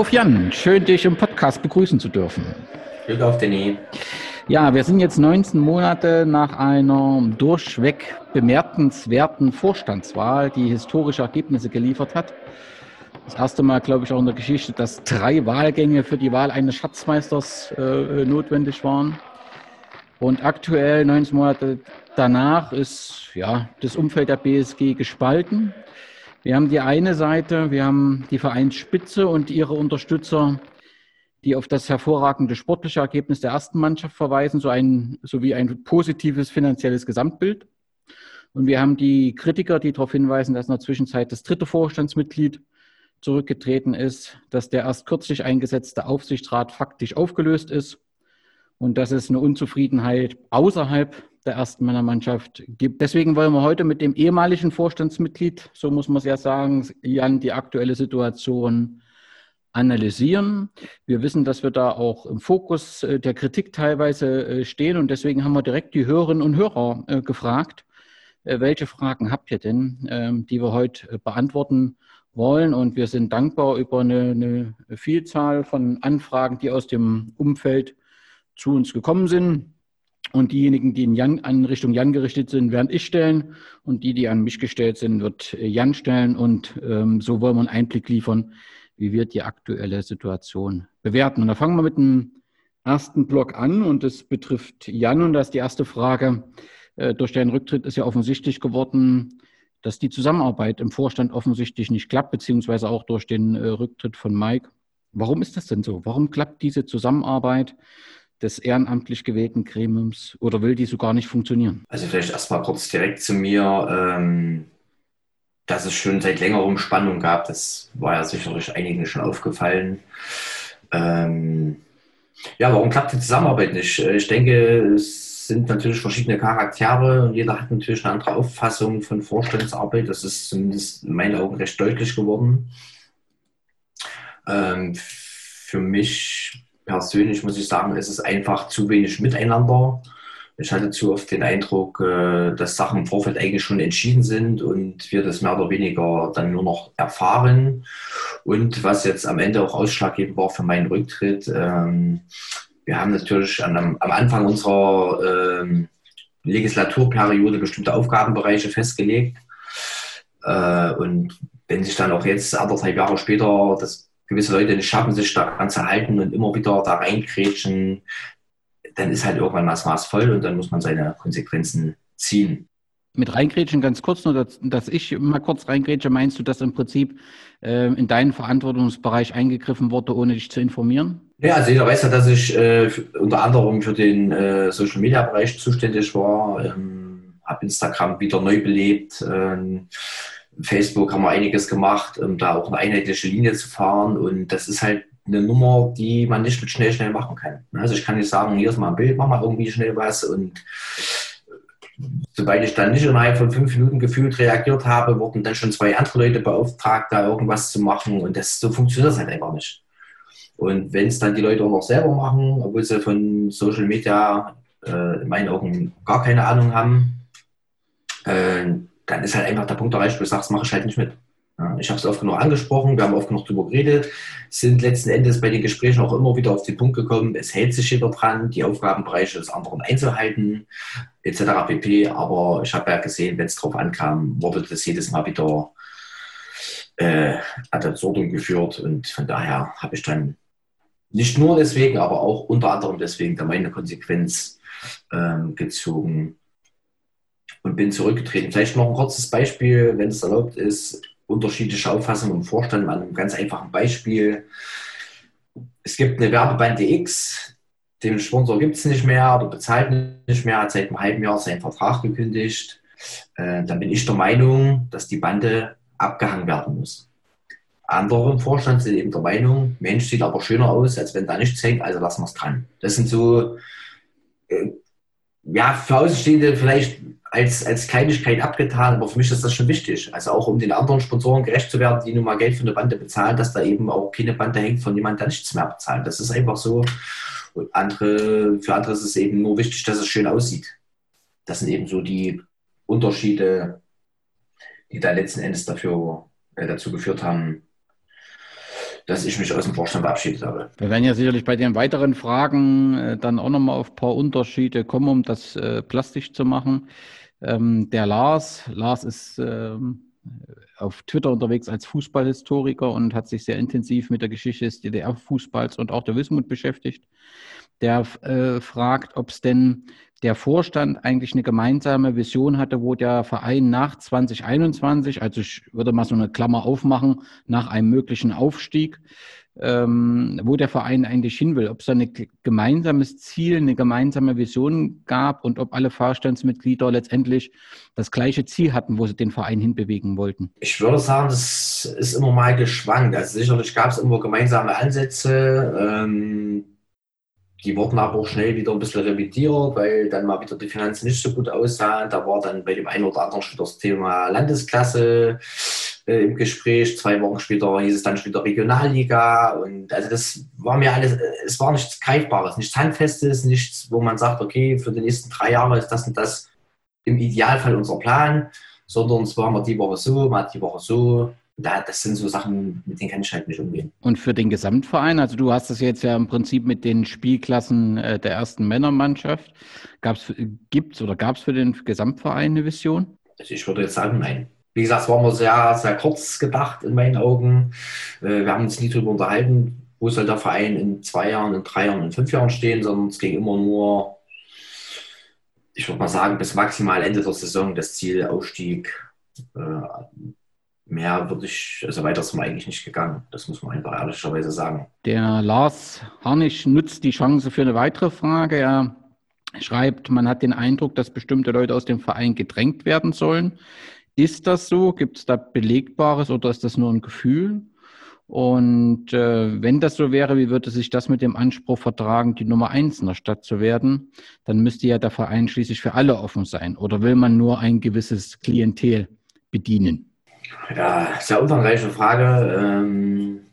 Auf, Jan. Schön, dich im Podcast begrüßen zu dürfen. Glück auf, Danny. Ja, wir sind jetzt 19 Monate nach einer durchweg bemerkenswerten Vorstandswahl, die historische Ergebnisse geliefert hat. Das erste Mal, glaube ich, auch in der Geschichte, dass drei Wahlgänge für die Wahl eines Schatzmeisters äh, notwendig waren. Und aktuell, 19 Monate danach, ist ja, das Umfeld der BSG gespalten. Wir haben die eine Seite, wir haben die Vereinsspitze und ihre Unterstützer, die auf das hervorragende sportliche Ergebnis der ersten Mannschaft verweisen, so ein, sowie ein positives finanzielles Gesamtbild. Und wir haben die Kritiker, die darauf hinweisen, dass in der Zwischenzeit das dritte Vorstandsmitglied zurückgetreten ist, dass der erst kürzlich eingesetzte Aufsichtsrat faktisch aufgelöst ist und dass es eine Unzufriedenheit außerhalb der ersten Männermannschaft gibt. Deswegen wollen wir heute mit dem ehemaligen Vorstandsmitglied, so muss man es ja sagen, Jan, die aktuelle Situation analysieren. Wir wissen, dass wir da auch im Fokus äh, der Kritik teilweise äh, stehen und deswegen haben wir direkt die Hörerinnen und Hörer äh, gefragt, welche Fragen habt ihr denn, ähm, die wir heute beantworten wollen. Und wir sind dankbar über eine, eine Vielzahl von Anfragen, die aus dem Umfeld zu uns gekommen sind. Und diejenigen, die in, Jan, an Richtung Jan gerichtet sind, werden ich stellen. Und die, die an mich gestellt sind, wird Jan stellen. Und ähm, so wollen wir einen Einblick liefern, wie wir die aktuelle Situation bewerten. Und da fangen wir mit dem ersten Block an. Und das betrifft Jan. Und da ist die erste Frage. Äh, durch deinen Rücktritt ist ja offensichtlich geworden, dass die Zusammenarbeit im Vorstand offensichtlich nicht klappt, beziehungsweise auch durch den äh, Rücktritt von Mike. Warum ist das denn so? Warum klappt diese Zusammenarbeit? Des ehrenamtlich gewählten Gremiums oder will die so gar nicht funktionieren? Also vielleicht erstmal kurz direkt zu mir, ähm, dass es schon seit längerem Spannung gab, das war ja sicherlich einigen schon aufgefallen. Ähm, ja, warum klappt die Zusammenarbeit nicht? Äh, ich denke, es sind natürlich verschiedene Charaktere und jeder hat natürlich eine andere Auffassung von Vorstandsarbeit. Das ist zumindest in meinen Augen recht deutlich geworden. Ähm, für mich persönlich muss ich sagen, es ist einfach zu wenig Miteinander. Ich hatte zu oft den Eindruck, äh, dass Sachen im Vorfeld eigentlich schon entschieden sind und wir das mehr oder weniger dann nur noch erfahren. Und was jetzt am Ende auch ausschlaggebend war für meinen Rücktritt, ähm, wir haben natürlich am, Anfang unserer ähm, Legislaturperiode bestimmte Aufgabenbereiche festgelegt. Äh, und wenn sich dann auch jetzt anderthalb Jahre später das gewisse Leute nicht schaffen, sich daran zu halten und immer wieder da reinkrätschen, dann ist halt irgendwann das Maß voll und dann muss man seine Konsequenzen ziehen. Mit reingrätschen ganz kurz nur, dass, dass ich mal kurz reingrätsche, meinst du, dass im Prinzip äh, in deinen Verantwortungsbereich eingegriffen wurde, ohne dich zu informieren? Ja, also jeder weiß ja, dass ich äh, unter anderem für den äh, Social Media Bereich zuständig war, ähm, habe Instagram wieder neu belebt. Ähm, Facebook haben wir einiges gemacht, um da auch eine einheitliche Linie zu fahren. Und das ist halt eine Nummer, die man nicht mit schnell, schnell machen kann. Also ich kann nicht sagen, hier ist mal ein Bild, mach mal irgendwie schnell was. Und sobald ich dann nicht innerhalb von fünf Minuten gefühlt reagiert habe, wurden dann schon zwei andere Leute beauftragt, da irgendwas zu machen. Und das, so funktioniert das halt einfach nicht. Und wenn es dann die Leute auch noch selber machen, obwohl sie von Social Media äh, in meinen Augen gar keine Ahnung haben, äh, dann ist halt einfach der Punkt erreicht, wo du sagst, mache ich halt nicht mit. Ich habe es oft genug angesprochen, wir haben oft genug darüber geredet, sind letzten Endes bei den Gesprächen auch immer wieder auf den Punkt gekommen, es hält sich jeder dran, die Aufgabenbereiche des anderen einzuhalten, etc. pp. Aber ich habe ja gesehen, wenn es drauf ankam, wurde das jedes Mal wieder äh, ad absurdum geführt und von daher habe ich dann nicht nur deswegen, aber auch unter anderem deswegen da meine Konsequenz ähm, gezogen und bin zurückgetreten. Vielleicht noch ein kurzes Beispiel, wenn es erlaubt ist, unterschiedliche Auffassungen im Vorstand an einem ganz einfachen Beispiel. Es gibt eine Werbebande X, den Sponsor gibt es nicht mehr oder bezahlt nicht mehr, hat seit einem halben Jahr seinen Vertrag gekündigt. Äh, dann bin ich der Meinung, dass die Bande abgehangen werden muss. Andere im Vorstand sind eben der Meinung, Mensch, sieht aber schöner aus, als wenn da nichts hängt, also lassen wir es dran. Das sind so, äh, ja, für Außenstehende vielleicht als, als Kleinigkeit abgetan, aber für mich ist das schon wichtig. Also auch um den anderen Sponsoren gerecht zu werden, die nun mal Geld für eine Bande bezahlen, dass da eben auch keine Bande hängt von jemandem, der nichts mehr bezahlt. Das ist einfach so. Und andere, für andere ist es eben nur wichtig, dass es schön aussieht. Das sind eben so die Unterschiede, die da letzten Endes dafür, äh, dazu geführt haben, dass ich mich aus dem Vorstand verabschiedet habe. Wir werden ja sicherlich bei den weiteren Fragen äh, dann auch nochmal auf ein paar Unterschiede kommen, um das äh, plastisch zu machen. Ähm, der Lars, Lars ist ähm, auf Twitter unterwegs als Fußballhistoriker und hat sich sehr intensiv mit der Geschichte des DDR-Fußballs und auch der Wismut beschäftigt. Der äh, fragt, ob es denn der Vorstand eigentlich eine gemeinsame Vision hatte, wo der Verein nach 2021, also ich würde mal so eine Klammer aufmachen, nach einem möglichen Aufstieg, ähm, wo der Verein eigentlich hin will, ob es da ein gemeinsames Ziel, eine gemeinsame Vision gab und ob alle Vorstandsmitglieder letztendlich das gleiche Ziel hatten, wo sie den Verein hinbewegen wollten. Ich würde sagen, das ist immer mal geschwankt. Also sicherlich gab es immer gemeinsame Ansätze. Ähm die wurden aber auch schnell wieder ein bisschen revidiert, weil dann mal wieder die Finanzen nicht so gut aussahen. Da war dann bei dem einen oder anderen schon das Thema Landesklasse äh, im Gespräch. Zwei Wochen später hieß es dann schon wieder Regionalliga. Und also das war mir alles, es war nichts Greifbares, nichts Handfestes, nichts, wo man sagt, okay, für die nächsten drei Jahre ist das und das im Idealfall unser Plan, sondern es war mal die Woche so, mal die Woche so da, das sind so Sachen, mit denen kann ich halt nicht umgehen. Und für den Gesamtverein, also du hast das jetzt ja im Prinzip mit den Spielklassen äh, der ersten Männermannschaft. Gibt es oder gab es für den Gesamtverein eine Vision? Also ich würde jetzt sagen, nein. Wie gesagt, es war nur sehr, sehr kurz gedacht in meinen Augen. Äh, wir haben uns nie darüber unterhalten, wo soll der Verein in zwei Jahren, in drei Jahren, in fünf Jahren stehen, sondern es ging immer nur, ich würde mal sagen, bis maximal Ende der Saison das Ziel Aufstieg. Äh, mehr würde ich, also weiter sind wir eigentlich nicht gegangen. Das muss man einfach ehrlicherweise sagen. Der Lars Harnisch nutzt die Chance für eine weitere Frage. Er schreibt, man hat den Eindruck, dass bestimmte Leute aus dem Verein gedrängt werden sollen. Ist das so? Gibt es da Belegbares oder ist das nur ein Gefühl? Und äh, wenn das so wäre, wie würde sich das mit dem Anspruch vertragen, die Nummer eins in der Stadt zu werden? Dann müsste ja der Verein schließlich für alle offen sein. Oder will man nur ein gewisses Klientel bedienen? Ja, sehr umfangreiche Frage. Ähm,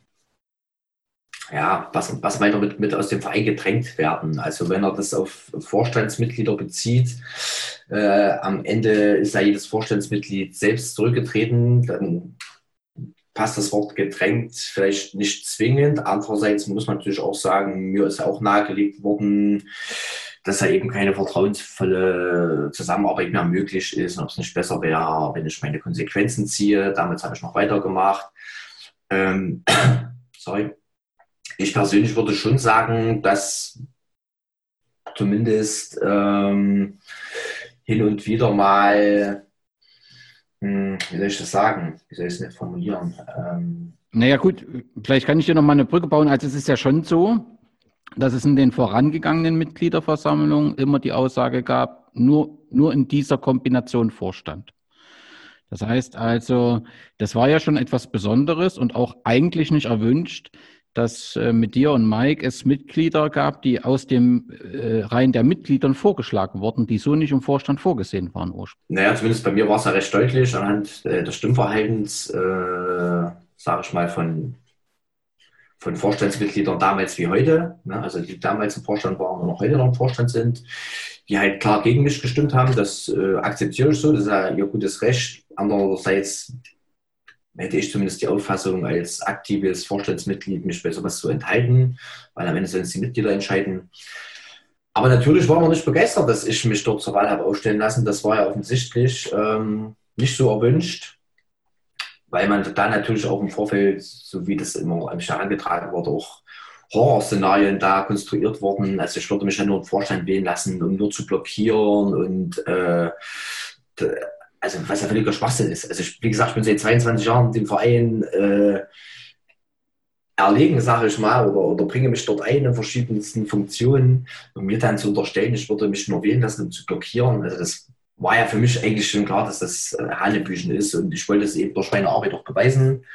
ja, was, was meint mit, mit aus dem Verein gedrängt werden? Also wenn er das auf Vorstandsmitglieder bezieht, äh, am Ende ist ja jedes Vorstandsmitglied selbst zurückgetreten, dann passt das Wort gedrängt vielleicht nicht zwingend. Andererseits muss man natürlich auch sagen, mir ist auch nahegelegt worden, dass da eben keine vertrauensvolle Zusammenarbeit mehr möglich ist und ob es nicht besser wäre, wenn ich meine Konsequenzen ziehe. Damals habe ich noch weitergemacht. Ähm, sorry. Ich persönlich würde schon sagen, dass zumindest ähm, hin und wieder mal, hm, wie soll ich das sagen? Wie soll ich es nicht formulieren? Ähm, naja gut, vielleicht kann ich dir noch mal eine Brücke bauen. Also es ist ja schon so, dass es in den vorangegangenen Mitgliederversammlungen immer die Aussage gab, nur, nur in dieser Kombination Vorstand. Das heißt also, das war ja schon etwas Besonderes und auch eigentlich nicht erwünscht, dass äh, mit dir und Mike es Mitglieder gab, die aus dem äh, Reihen der Mitgliedern vorgeschlagen wurden, die so nicht im Vorstand vorgesehen waren ursprünglich. Naja, zumindest bei mir war es ja recht deutlich anhand äh, des Stimmverhaltens, äh, sage ich mal, von von Vorstandsmitgliedern damals wie heute, ne, also die damals im Vorstand waren und noch heute noch im Vorstand sind, die halt klar gegen mich gestimmt haben. Das äh, akzeptiere ich so, das ist ja ihr gutes Recht. Andererseits hätte ich zumindest die Auffassung, als aktives Vorstandsmitglied mich bei sowas zu enthalten, weil am Ende sollen es die Mitglieder entscheiden. Aber natürlich war man nicht begeistert, dass ich mich dort zur Wahl habe aufstellen lassen. Das war ja offensichtlich ähm, nicht so erwünscht weil man da natürlich auch im Vorfeld, so wie das immer am herangetragen wurde, auch Horrorszenarien da konstruiert wurden. Also ich würde mich ja nur einen Vorstand wählen lassen, um nur zu blockieren und äh, also was ja völliger Schwachsinn ist. Also ich, wie gesagt, ich bin seit 22 Jahren dem Verein äh, erlegen, sage ich mal, oder, oder bringe mich dort ein in verschiedensten Funktionen, um mir dann zu unterstellen, ich würde mich nur wählen lassen, um zu blockieren. Also das war ja für mich eigentlich schon klar, dass das äh, Hanebüchen ist und ich wollte es eben durch meine Arbeit auch beweisen,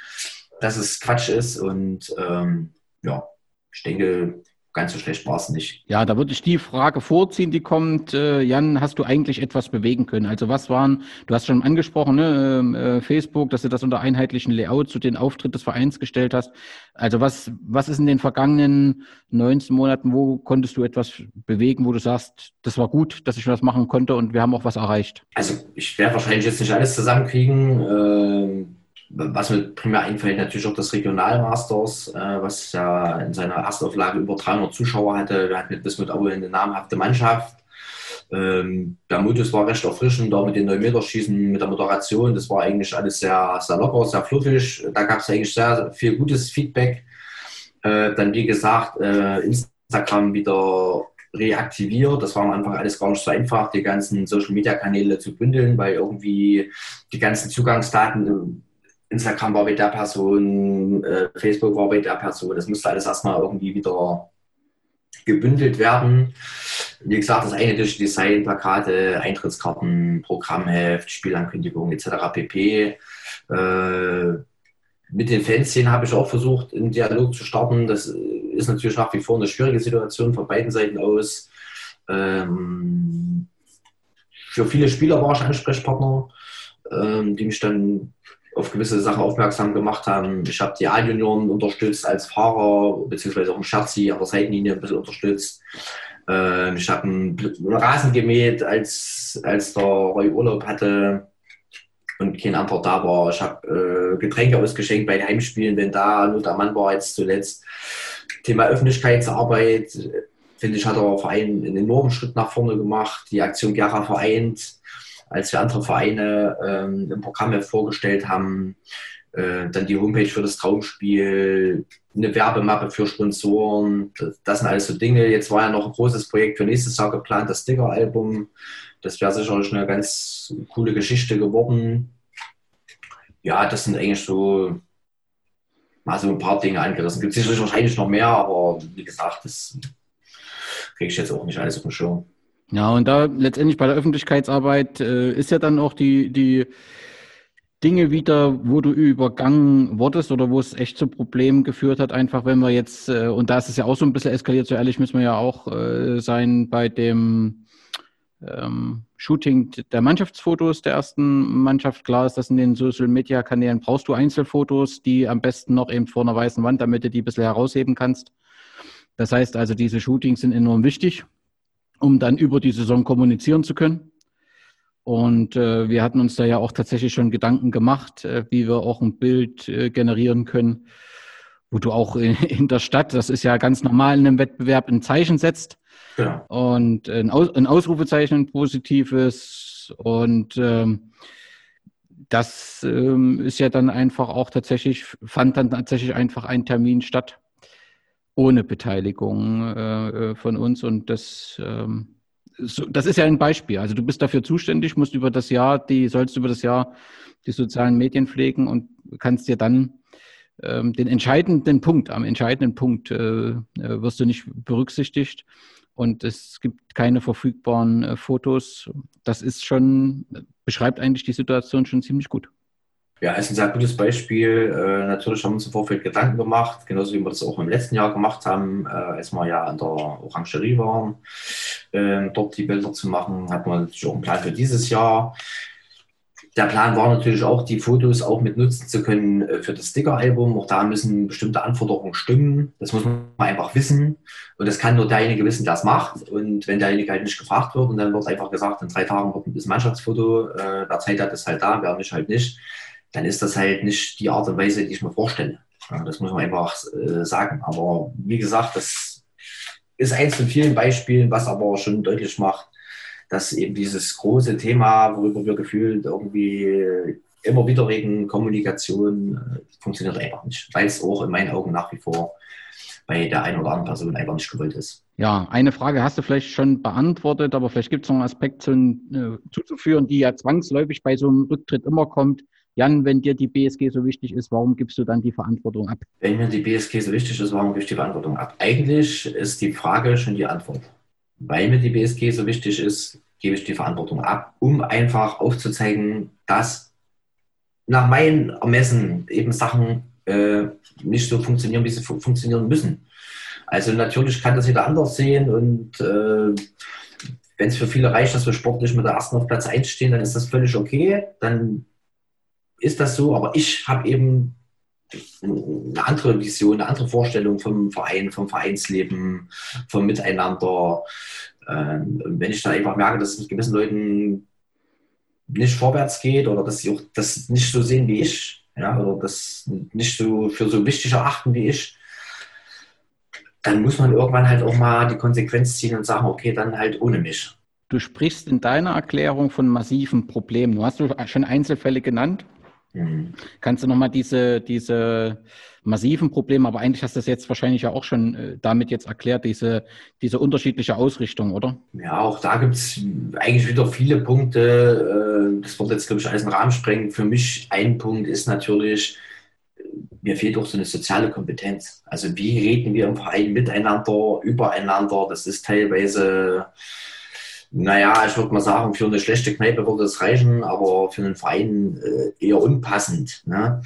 dass es Quatsch ist und ähm, ja, ich denke, ganz so schlecht war es nicht. Ja, da würde ich die Frage vorziehen, die kommt. Äh, Jan, hast du eigentlich etwas bewegen können? Also was waren, du hast schon angesprochen, ne, ähm, äh, Facebook, dass du das unter einheitlichen Layout zu den Auftritt des Vereins gestellt hast. Also was, was ist in den vergangenen 19 Monaten, wo konntest du etwas bewegen, wo du sagst, das war gut, dass ich was machen konnte und wir haben auch was erreicht? Also ich werde wahrscheinlich jetzt nicht alles zusammenkriegen. Ähm was mir primär einfällt, natürlich auch das Regionalmasters, äh, was ja in seiner Erstauflage über 300 Zuschauer hatte. Wir hatten mit Bismut Aue eine namhafte Mannschaft. Ähm, der Modus war recht erfrischend, da mit den 9 Meter Schießen, mit der Moderation. Das war eigentlich alles sehr, sehr locker, sehr fluffig. Da gab es eigentlich sehr viel gutes Feedback. Äh, dann, wie gesagt, äh, Instagram wieder reaktiviert. Das war am Anfang alles gar nicht so einfach, die ganzen Social-Media-Kanäle zu bündeln, weil irgendwie die ganzen Zugangsdaten, Instagram war bei der Person, äh, Facebook war bei der Person, das musste alles erstmal irgendwie wieder gebündelt werden. Wie gesagt, das eine durch Design, Plakate, Eintrittskarten, Programmheft, Spielankündigung etc. pp. Äh, mit den Fanszenen habe ich auch versucht, einen Dialog zu starten. Das ist natürlich nach wie vor eine schwierige Situation von beiden Seiten aus. Ähm, für viele Spieler war ich Ansprechpartner, ähm, die mich dann auf gewisse Sachen aufmerksam gemacht haben. Ich habe die A-Junioren unterstützt als Fahrer, beziehungsweise auch einen Scherzi an der Seitenlinie ein bisschen unterstützt. Ähm, ich habe einen Rasen gemäht, als, als der Roy Urlaub hatte und kein anderer da war. Ich habe äh, Getränke ausgeschenkt bei den Heimspielen, wenn da nur der Mann war jetzt zuletzt. Thema Öffentlichkeitsarbeit, finde ich, hat der Verein einen enormen Schritt nach vorne gemacht. Die Aktion Gera vereint, als wir andere Vereine ähm, im Programm vorgestellt haben. Äh, dann die Homepage für das Traumspiel, eine Werbemappe für Sponsoren. Das sind alles so Dinge. Jetzt war ja noch ein großes Projekt für nächstes Jahr geplant, das Sticker-Album. Das wäre sicherlich eine ganz coole Geschichte geworden. Ja, das sind eigentlich so mal so ein paar Dinge angerissen. Gibt sicherlich wahrscheinlich noch mehr, aber wie gesagt, das kriege ich jetzt auch nicht alles auf den Schirm. Ja, und da letztendlich bei der Öffentlichkeitsarbeit äh, ist ja dann auch die, die Dinge wieder, wo du übergangen wurdest oder wo es echt zu Problemen geführt hat, einfach wenn wir jetzt, äh, und da ist es ja auch so ein bisschen eskaliert, so ehrlich müssen wir ja auch äh, sein bei dem ähm, Shooting der Mannschaftsfotos der ersten Mannschaft. Klar ist das in den Social Media Kanälen brauchst du Einzelfotos, die am besten noch eben vor einer weißen Wand, damit du die ein bisschen herausheben kannst. Das heißt also, diese Shootings sind enorm wichtig, um dann über die Saison kommunizieren zu können. Und äh, wir hatten uns da ja auch tatsächlich schon Gedanken gemacht, äh, wie wir auch ein Bild äh, generieren können, wo du auch in, in, der Stadt, das ist ja ganz normal in einem Wettbewerb, ein Zeichen setzt ja. Und ein, Aus, ein Ausrufezeichen, ein positives. Und ähm, das ähm, ist ja dann einfach auch tatsächlich, fand dann tatsächlich einfach ein Termin statt, ohne Beteiligung äh, äh, von uns. Und das, ähm, so, das ist ja ein Beispiel. Also du bist dafür zuständig, musst über das Jahr, die sollst über das Jahr die sozialen Medien pflegen und kannst dir dann ähm, den entscheidenden Punkt, am entscheidenden Punkt äh, äh wirst du nicht berücksichtigt und es gibt keine verfügbaren äh, Fotos. Das ist schon, beschreibt eigentlich die Situation schon ziemlich gut. Ja, ist ein sehr gutes Beispiel. Äh, natürlich haben wir uns im Vorfeld Gedanken gemacht, genauso wie wir das auch im letzten Jahr gemacht haben, äh, als wir ja an der Orangerie waren, äh, dort die Bilder zu machen. Hat man natürlich auch einen Plan für dieses Jahr der Plan war natürlich auch, die Fotos auch mit nutzen zu können äh, für das Sticker-Album. Auch da müssen bestimmte Anforderungen stimmen. Das muss man einfach wissen. Und das kann nur derjenige wissen, der es macht. Und wenn derjenige halt nicht gefragt wird und dann wird einfach gesagt, in drei Tagen wird ein Mannschaftsfoto, äh, wer Zeit hat, ist halt da, wer nicht, halt nicht, dann ist das halt nicht die Art und Weise, die ich mir vorstelle. Das muss man einfach äh, sagen. Aber wie gesagt, das ist eins von vielen Beispielen, was aber schon deutlich macht, dass eben dieses große Thema, worüber wir gefühlt irgendwie immer wieder reden, Kommunikation, äh, funktioniert einfach nicht, weil es auch in meinen Augen nach wie vor bei der einen oder anderen Person einfach nicht gewollt ist. Ja, eine Frage hast du vielleicht schon beantwortet, aber vielleicht gibt es noch einen Aspekt zu, äh, zuzuführen, die ja zwangsläufig bei so einem Rücktritt immer kommt. Jan, wenn dir die BSG so wichtig ist, warum gibst du dann die Verantwortung ab? Wenn mir die BSG so wichtig ist, warum gebe ich die Verantwortung ab? Eigentlich ist die Frage schon die Antwort weil mir die BSG so wichtig ist, gebe ich die Verantwortung ab, um einfach aufzuzeigen, dass nach meinem Ermessen eben Sachen äh, nicht so funktionieren, wie sie fu funktionieren müssen. Also natürlich kann das jeder anders sehen und äh, wenn es für viele reicht, dass wir sportlich mit der ersten auf Platz 1 stehen, dann ist das völlig okay. Dann ist das so, aber ich habe eben eine andere Vision, eine andere Vorstellung vom Verein, vom Vereinsleben, vom Miteinander. Ähm, und wenn ich dann einfach merke, dass es mit gewissen Leuten nicht vorwärts geht oder dass sie auch das nicht so sehen wie ich, ja, oder das nicht so für so wichtig erachten wie ich, dann muss man irgendwann halt auch mal die Konsequenz ziehen und sagen, okay, dann halt ohne mich. Du sprichst in deiner Erklärung von massiven Problemen. Du hast schon Einzelfälle genannt. Mhm. Kannst du nochmal diese, diese massiven Probleme, aber eigentlich hast du das jetzt wahrscheinlich ja auch schon äh, damit jetzt erklärt, diese, diese unterschiedliche Ausrichtung, oder? Ja, auch da gibt es eigentlich wieder viele Punkte. Äh, das wird jetzt, glaube ich, alles einen Rahmen sprengen. Für mich ein Punkt ist natürlich, mir fehlt auch so eine soziale Kompetenz. Also wie reden wir im Verein miteinander, übereinander? Das ist teilweise naja, ich würde mal sagen, für eine schlechte Kneipe würde es reichen, aber für einen Verein äh, eher unpassend. Ne?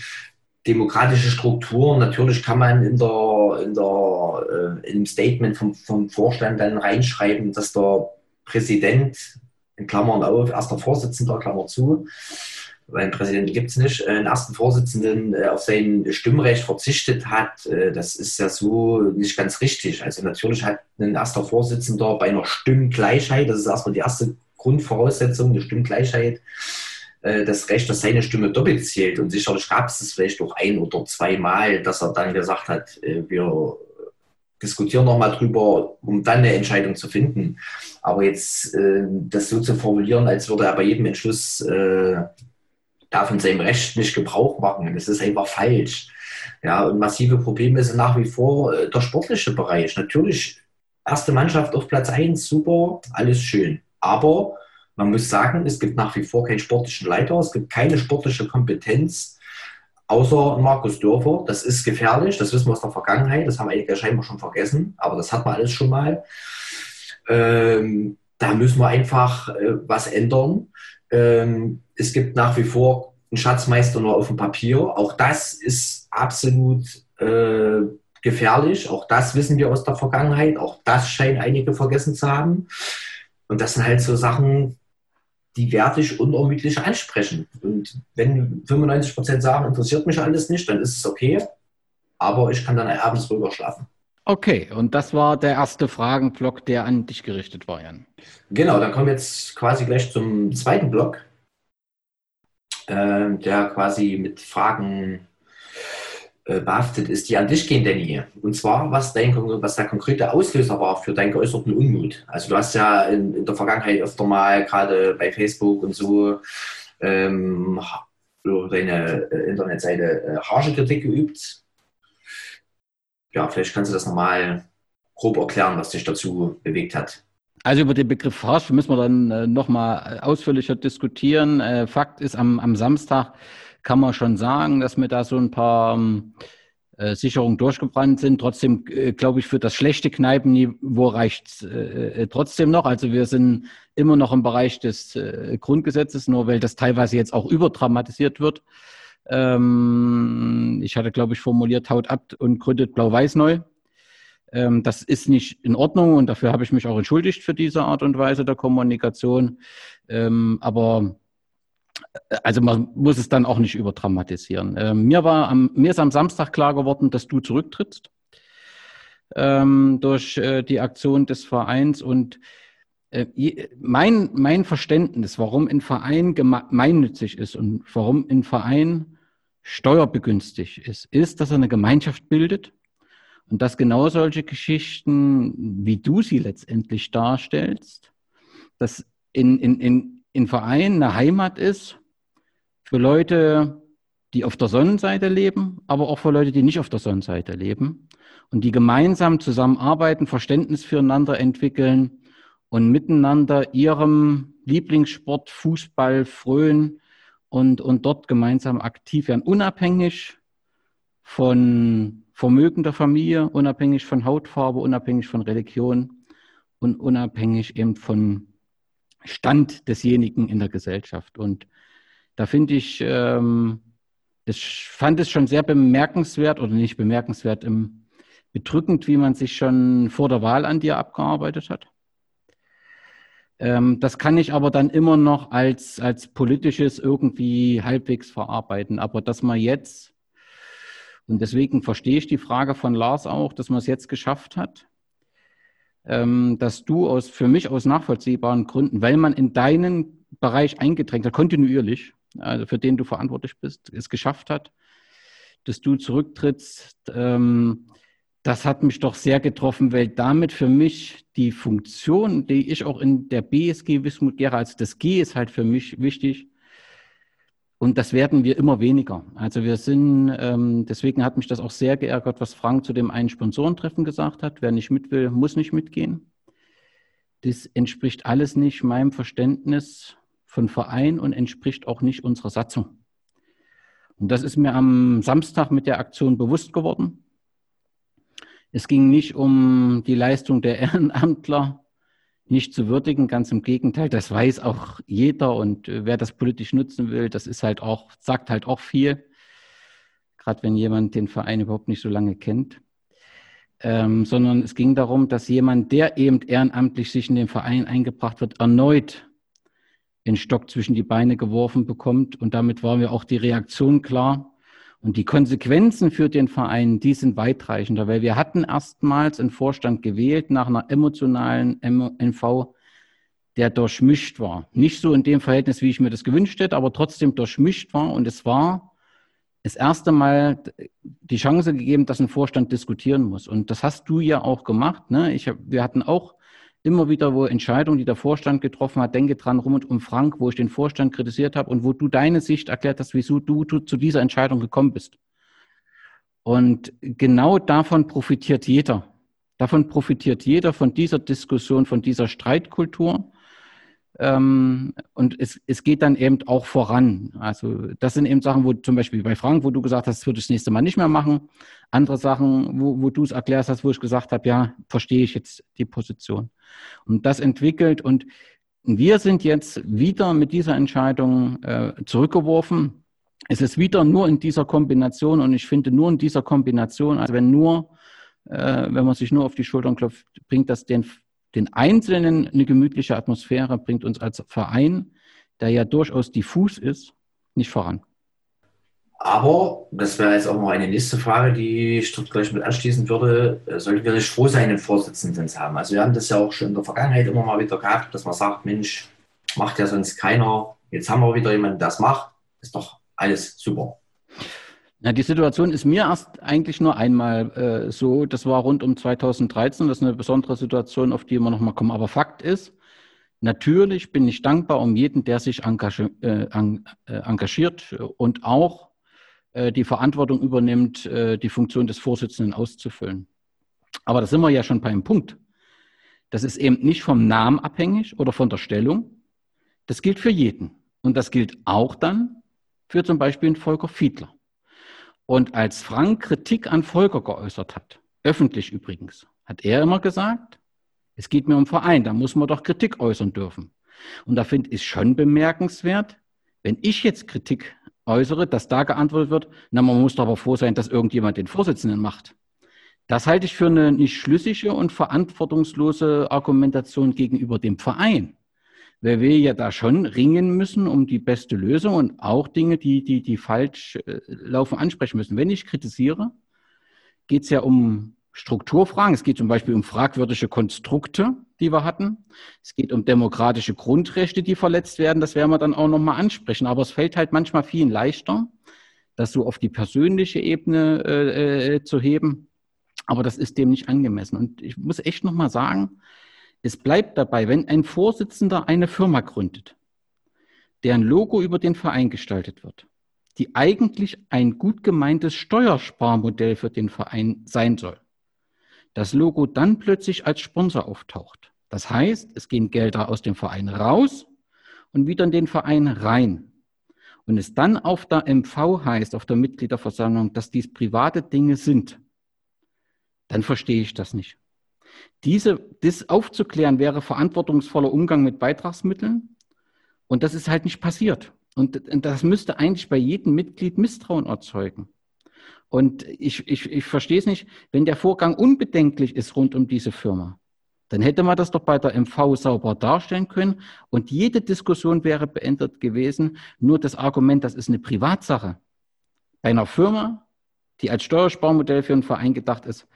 Demokratische Strukturen, natürlich kann man in der, in der, äh, im Statement vom, vom Vorstand dann reinschreiben, dass der Präsident, in Klammern auf, erster Vorsitzender, Klammer zu, weil einen Präsidenten gibt es nicht, äh, einen ersten Vorsitzenden äh, auf sein Stimmrecht verzichtet hat, äh, das ist ja so nicht ganz richtig. Also natürlich hat ein erster Vorsitzender bei einer Stimmgleichheit, das ist erstmal die erste Grundvoraussetzung, eine Stimmgleichheit, das Recht, dass seine Stimme doppelt zählt. Und sicherlich gab es das vielleicht auch ein oder zweimal, dass er dann gesagt hat, wir diskutieren nochmal drüber, um dann eine Entscheidung zu finden. Aber jetzt das so zu formulieren, als würde er bei jedem Entschluss darf von seinem Recht nicht Gebrauch machen. Das ist einfach falsch. Ja, und massive Probleme sind nach wie vor äh, der sportliche Bereich. Natürlich, erste Mannschaft auf Platz 1, super, alles schön. Aber man muss sagen, es gibt nach wie vor keinen sportlichen Leiter, es gibt keine sportliche Kompetenz, außer Markus Dörfer. Das ist gefährlich, das wissen wir aus der Vergangenheit, das haben einige scheinbar schon vergessen, aber das hat man alles schon mal. Ähm, da müssen wir einfach äh, was ändern. Ähm, es gibt nach wie vor einen Schatzmeister nur auf dem Papier. Auch das ist absolut äh, gefährlich. Auch das wissen wir aus der Vergangenheit. Auch das scheinen einige vergessen zu haben. Und das sind halt so Sachen, die werde ich unermüdlich ansprechen. Und wenn 95 Prozent sagen, interessiert mich alles nicht, dann ist es okay. Aber ich kann dann abends rüber schlafen. Okay, und das war der erste Fragenblock, der an dich gerichtet war, Jan. Genau, dann kommen wir jetzt quasi gleich zum zweiten Block, äh, der quasi mit Fragen äh, behaftet ist, die an dich gehen, Danny. Und zwar, was, dein, was der konkrete Auslöser war für deinen geäußerten Unmut. Also du hast ja in, in der Vergangenheit öfter mal, gerade bei Facebook und so, ähm, deine äh, Internetseite äh, harsche Kritik geübt ja, vielleicht kannst du das nochmal grob erklären, was dich dazu bewegt hat. Also über den Begriff Harsch müssen wir dann äh, nochmal ausführlicher diskutieren. Äh, Fakt ist, am, am, Samstag kann man schon sagen, dass mir da so ein paar ähm, äh, Sicherungen durchgebrannt sind. Trotzdem äh, glaube ich, für das schlechte Kneipenniveau reicht es äh, äh, trotzdem noch. Also wir sind immer noch im Bereich des Grundgesetzes, nur weil das teilweise jetzt auch überdramatisiert wird. Ähm, ich hatte, glaube ich, formuliert, haut ab und gründet Blau-Weiß neu. Ähm, das ist nicht in Ordnung und dafür habe ich mich auch entschuldigt für diese Art und Weise der Kommunikation. Ähm, aber äh, also man muss es dann auch nicht überdramatisieren. Ähm, mir, war am, mir ist am Samstag klar geworden, dass du zurücktrittst ähm, durch äh, die Aktion des Vereins und äh, mein, mein Verständnis, warum ein Verein gemeinnützig ist und warum ein Verein steuerbegünstigt ist, ist, dass er eine Gemeinschaft bildet und dass genau solche Geschichten, wie du sie letztendlich darstellst, dass in, in, in, in Vereinen eine Heimat ist für Leute, die auf der Sonnenseite leben, aber auch für Leute, die nicht auf der Sonnenseite leben und die gemeinsam zusammenarbeiten, Verständnis füreinander entwickeln und miteinander ihrem Lieblingssport Fußball frönen und, und dort gemeinsam aktiv werden, unabhängig von Vermögen der Familie, unabhängig von Hautfarbe, unabhängig von Religion und unabhängig eben von Stand desjenigen in der Gesellschaft. Und da finde ich, ähm, ich fand es schon sehr bemerkenswert oder nicht bemerkenswert, im, bedrückend, wie man sich schon vor der Wahl an dir abgearbeitet hat. Ähm, das kann ich aber dann immer noch als, als politisches irgendwie halbwegs verarbeiten. Aber dass man jetzt, und deswegen verstehe ich die Frage von Lars auch, dass man es jetzt geschafft hat, ähm, dass du aus, für mich aus nachvollziehbaren Gründen, weil man in deinen Bereich eingedrängt hat, kontinuierlich, also für den du verantwortlich bist, es geschafft hat, dass du zurücktrittst. Ähm, das hat mich doch sehr getroffen, weil damit für mich die Funktion, die ich auch in der BSG Wismut Gera, also das G ist halt für mich wichtig. Und das werden wir immer weniger. Also wir sind, ähm, deswegen hat mich das auch sehr geärgert, was Frank zu dem einen Sponsorentreffen gesagt hat. Wer nicht mit will, muss nicht mitgehen. Das entspricht alles nicht meinem Verständnis von Verein und entspricht auch nicht unserer Satzung. Und das ist mir am Samstag mit der Aktion bewusst geworden. Es ging nicht um die Leistung der Ehrenamtler, nicht zu würdigen, ganz im Gegenteil, das weiß auch jeder und äh, wer das politisch nutzen will, das ist halt auch, sagt halt auch viel, gerade wenn jemand den Verein überhaupt nicht so lange kennt. Ähm, sondern es ging darum, dass jemand, der eben ehrenamtlich sich in den Verein eingebracht wird, erneut den Stock zwischen die Beine geworfen bekommt. Und damit war mir auch die Reaktion klar. Und die Konsequenzen für den Verein, die sind weitreichender, weil wir hatten erstmals einen Vorstand gewählt nach einer emotionalen MV, der durchmischt war. Nicht so in dem Verhältnis, wie ich mir das gewünscht hätte, aber trotzdem durchmischt war. Und es war das erste Mal die Chance gegeben, dass ein Vorstand diskutieren muss. Und das hast du ja auch gemacht. Ne? Ich, wir hatten auch immer wieder, wo Entscheidungen, die der Vorstand getroffen hat, denke dran rum und um Frank, wo ich den Vorstand kritisiert habe und wo du deine Sicht erklärt hast, wieso du, zu dieser Entscheidung gekommen bist. Und genau davon profitiert jeder. Davon profitiert jeder von dieser Diskussion, von dieser Streitkultur. Ähm, und es, es geht dann eben auch voran. Also das sind eben Sachen, wo zum Beispiel bei Frank, wo du gesagt hast, das würde ich das nächste Mal nicht mehr machen. Andere Sachen, wo, wo du es erklärst hast, wo ich gesagt habe, ja, verstehe ich jetzt die Position. Und das entwickelt und wir sind jetzt wieder mit dieser Entscheidung äh, zurückgeworfen. Es ist wieder nur in dieser Kombination und ich finde nur in dieser Kombination, also wenn nur, äh, wenn man sich nur auf die Schultern klopft, bringt das den den Einzelnen eine gemütliche Atmosphäre bringt uns als Verein, der ja durchaus diffus ist, nicht voran. Aber, das wäre jetzt auch noch eine nächste Frage, die ich dort gleich mit anschließen würde, äh, sollten wir nicht froh sein, einen Vorsitzenden zu haben? Also wir haben das ja auch schon in der Vergangenheit immer mal wieder gehabt, dass man sagt, Mensch, macht ja sonst keiner, jetzt haben wir wieder jemanden, der das macht, ist doch alles super. Ja, die Situation ist mir erst eigentlich nur einmal äh, so. Das war rund um 2013. Das ist eine besondere Situation, auf die wir nochmal kommen. Aber Fakt ist, natürlich bin ich dankbar um jeden, der sich engagiert, äh, äh, engagiert und auch die Verantwortung übernimmt, äh, die Funktion des Vorsitzenden auszufüllen. Aber da sind wir ja schon bei einem Punkt. Das ist eben nicht vom Namen abhängig oder von der Stellung. Das gilt für jeden. Und das gilt auch dann für zum Beispiel einen Volker Fiedler. Und als Frank Kritik an Volker geäußert hat, öffentlich übrigens, hat er immer gesagt, es geht mir um Verein, da muss man doch Kritik äußern dürfen. Und da finde ich schon bemerkenswert, wenn ich jetzt Kritik äußere, dass da geantwortet wird, na, man muss doch aber froh sein, dass irgendjemand den Vorsitzenden macht. Das halte ich für eine nicht schlüssige und verantwortungslose Argumentation gegenüber dem Verein weil wir ja da schon ringen müssen um die beste Lösung und auch Dinge, die, die, die falsch äh, laufen, ansprechen müssen. Wenn ich kritisiere, geht es ja um Strukturfragen. Es geht zum Beispiel um fragwürdige Konstrukte, die wir hatten. Es geht um demokratische Grundrechte, die verletzt werden. Das werden wir dann auch nochmal ansprechen. Aber es fällt halt manchmal vielen leichter, das so auf die persönliche Ebene äh, äh, zu heben. Aber das ist dem nicht angemessen. Und ich muss echt nochmal sagen, es bleibt dabei, wenn ein Vorsitzender eine Firma gründet, deren Logo über den Verein gestaltet wird, die eigentlich ein gut gemeintes Steuersparmodell für den Verein sein soll, das Logo dann plötzlich als Sponsor auftaucht. Das heißt, es gehen Gelder aus dem Verein raus und wieder in den Verein rein. Und es dann auf der MV heißt, auf der Mitgliederversammlung, dass dies private Dinge sind, dann verstehe ich das nicht. Diese, das aufzuklären wäre verantwortungsvoller Umgang mit Beitragsmitteln. Und das ist halt nicht passiert. Und, das müsste eigentlich bei jedem Mitglied Misstrauen erzeugen. Und ich, ich, ich verstehe es nicht, wenn der Vorgang unbedenklich ist rund um diese Firma, dann hätte man das doch bei der MV sauber darstellen können und jede Diskussion wäre beendet gewesen. Nur das Argument, das ist eine Privatsache. Bei einer Firma die als Steuersparmodell für einen Verein gedacht ist,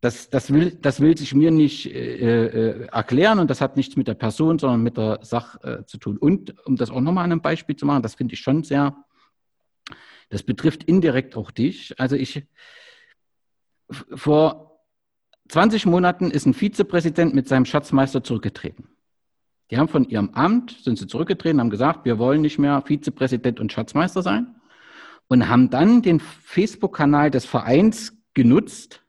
das, das, will, das will sich mir nicht äh, äh, erklären und das hat nichts mit der Person, sondern mit der Sache äh, zu tun. Und um das auch nochmal an einem Beispiel zu machen, das finde ich schon sehr, das betrifft indirekt auch dich. Also ich, vor 20 Monaten ist ein Vizepräsident mit seinem Schatzmeister zurückgetreten. Die haben von ihrem Amt, sind sie zurückgetreten, haben gesagt, wir wollen nicht mehr Vizepräsident und Schatzmeister sein und haben dann den Facebook-Kanal des Vereins genutzt,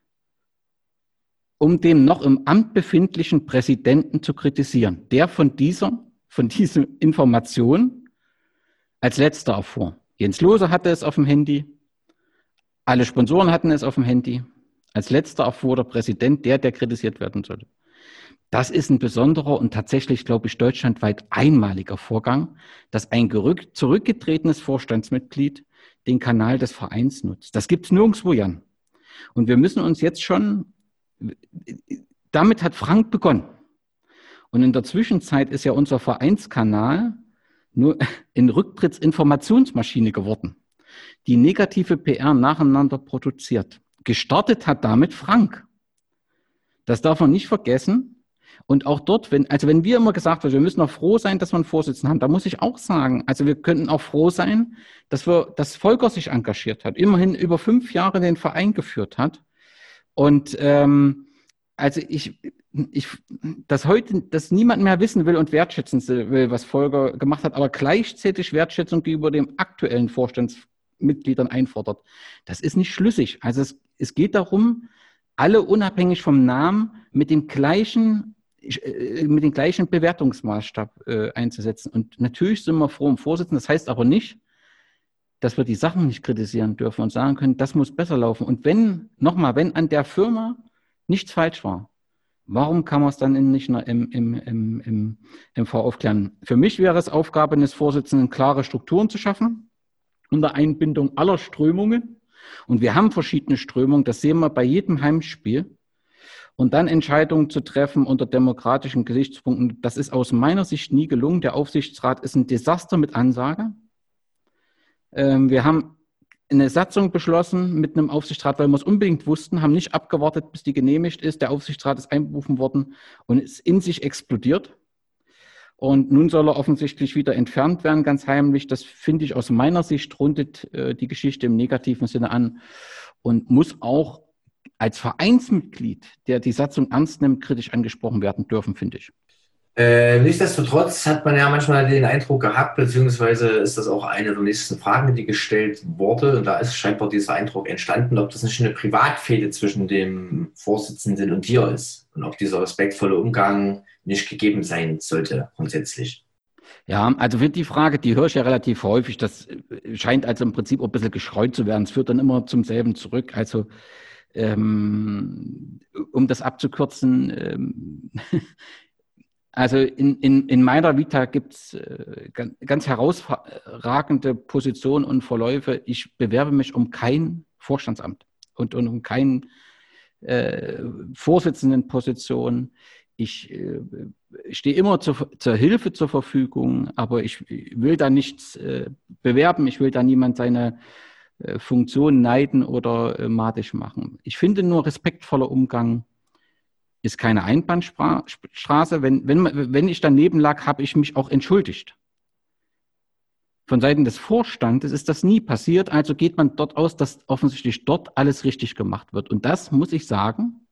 um den noch im Amt befindlichen Präsidenten zu kritisieren, der von dieser, von dieser Information als letzter erfuhr. Jens Lose hatte es auf dem Handy, alle Sponsoren hatten es auf dem Handy. Als letzter erfuhr der Präsident, der, der kritisiert werden sollte. Das ist ein besonderer und tatsächlich, glaube ich, deutschlandweit einmaliger Vorgang, dass ein zurückgetretenes Vorstandsmitglied den Kanal des Vereins nutzt. Das gibt es nirgendwo, Jan. Und wir müssen uns jetzt schon, damit hat Frank begonnen. Und in der Zwischenzeit ist ja unser Vereinskanal nur in Rücktrittsinformationsmaschine geworden, die negative PR nacheinander produziert. Gestartet hat damit Frank. Das darf man nicht vergessen. Und auch dort, wenn, also wenn wir immer gesagt haben, wir müssen auch froh sein, dass wir einen Vorsitzenden haben, da muss ich auch sagen, also wir könnten auch froh sein, dass wir, dass Volker sich engagiert hat, immerhin über fünf Jahre den Verein geführt hat. Und ähm, also ich, ich, dass heute, dass niemand mehr wissen will und wertschätzen will, was Volker gemacht hat, aber gleichzeitig Wertschätzung gegenüber dem aktuellen Vorstandsmitgliedern einfordert. Das ist nicht schlüssig. Also es, es geht darum, alle unabhängig vom Namen mit dem gleichen äh, mit dem gleichen Bewertungsmaßstab äh, einzusetzen. Und natürlich sind wir froh um Vorsitzenden. Das heißt aber nicht, dass wir die Sachen nicht kritisieren dürfen und sagen können, das muss besser laufen. Und wenn, nochmal, wenn an der Firma nichts falsch war, warum kann man es dann nicht im, im, im, im MV aufklären? Für mich wäre es Aufgabe eines Vorsitzenden, klare Strukturen zu schaffen, unter Einbindung aller Strömungen. Und wir haben verschiedene Strömungen, das sehen wir bei jedem Heimspiel. Und dann Entscheidungen zu treffen unter demokratischen Gesichtspunkten, das ist aus meiner Sicht nie gelungen. Der Aufsichtsrat ist ein Desaster mit Ansage. Ähm, wir haben eine Satzung beschlossen mit einem Aufsichtsrat, weil wir es unbedingt wussten, haben nicht abgewartet, bis die genehmigt ist. Der Aufsichtsrat ist einberufen worden und ist in sich explodiert. Und nun soll er offensichtlich wieder entfernt werden, ganz heimlich. Das finde ich aus meiner Sicht rundet äh, die Geschichte im negativen Sinne an und muss auch als Vereinsmitglied, der die Satzung ernst nimmt, kritisch angesprochen werden dürfen, finde ich. Äh, nichtsdestotrotz hat man ja manchmal den Eindruck gehabt, beziehungsweise ist das auch eine der nächsten Fragen, die gestellt wurde. Und da ist scheinbar dieser Eindruck entstanden, ob das nicht eine Privatfehde zwischen dem Vorsitzenden und dir ist und ob dieser respektvolle Umgang nicht gegeben sein sollte grundsätzlich. Ja, also wird die Frage, die höre ich ja relativ häufig. Das scheint also im Prinzip auch ein bisschen geschreut zu werden. Es führt dann immer zum selben zurück. Also ähm, um das abzukürzen, ähm, also in, in, in meiner Vita gibt es äh, ganz, herausragende Positionen und Verläufe. Ich bewerbe mich um kein Vorstandsamt und, und um keine äh, Vorsitzendenposition. Ich äh, stehe immer zu, zur Hilfe zur Verfügung, aber ich will da nichts äh, bewerben. Ich will da niemand seine äh, Funktion neiden oder äh, matisch machen. Ich finde nur respektvoller Umgang ist keine Einbahnstraße. Wenn, wenn, wenn ich daneben lag, habe ich mich auch entschuldigt. Von Seiten des Vorstandes ist das nie passiert, also geht man dort aus, dass offensichtlich dort alles richtig gemacht wird. Und das, muss ich sagen,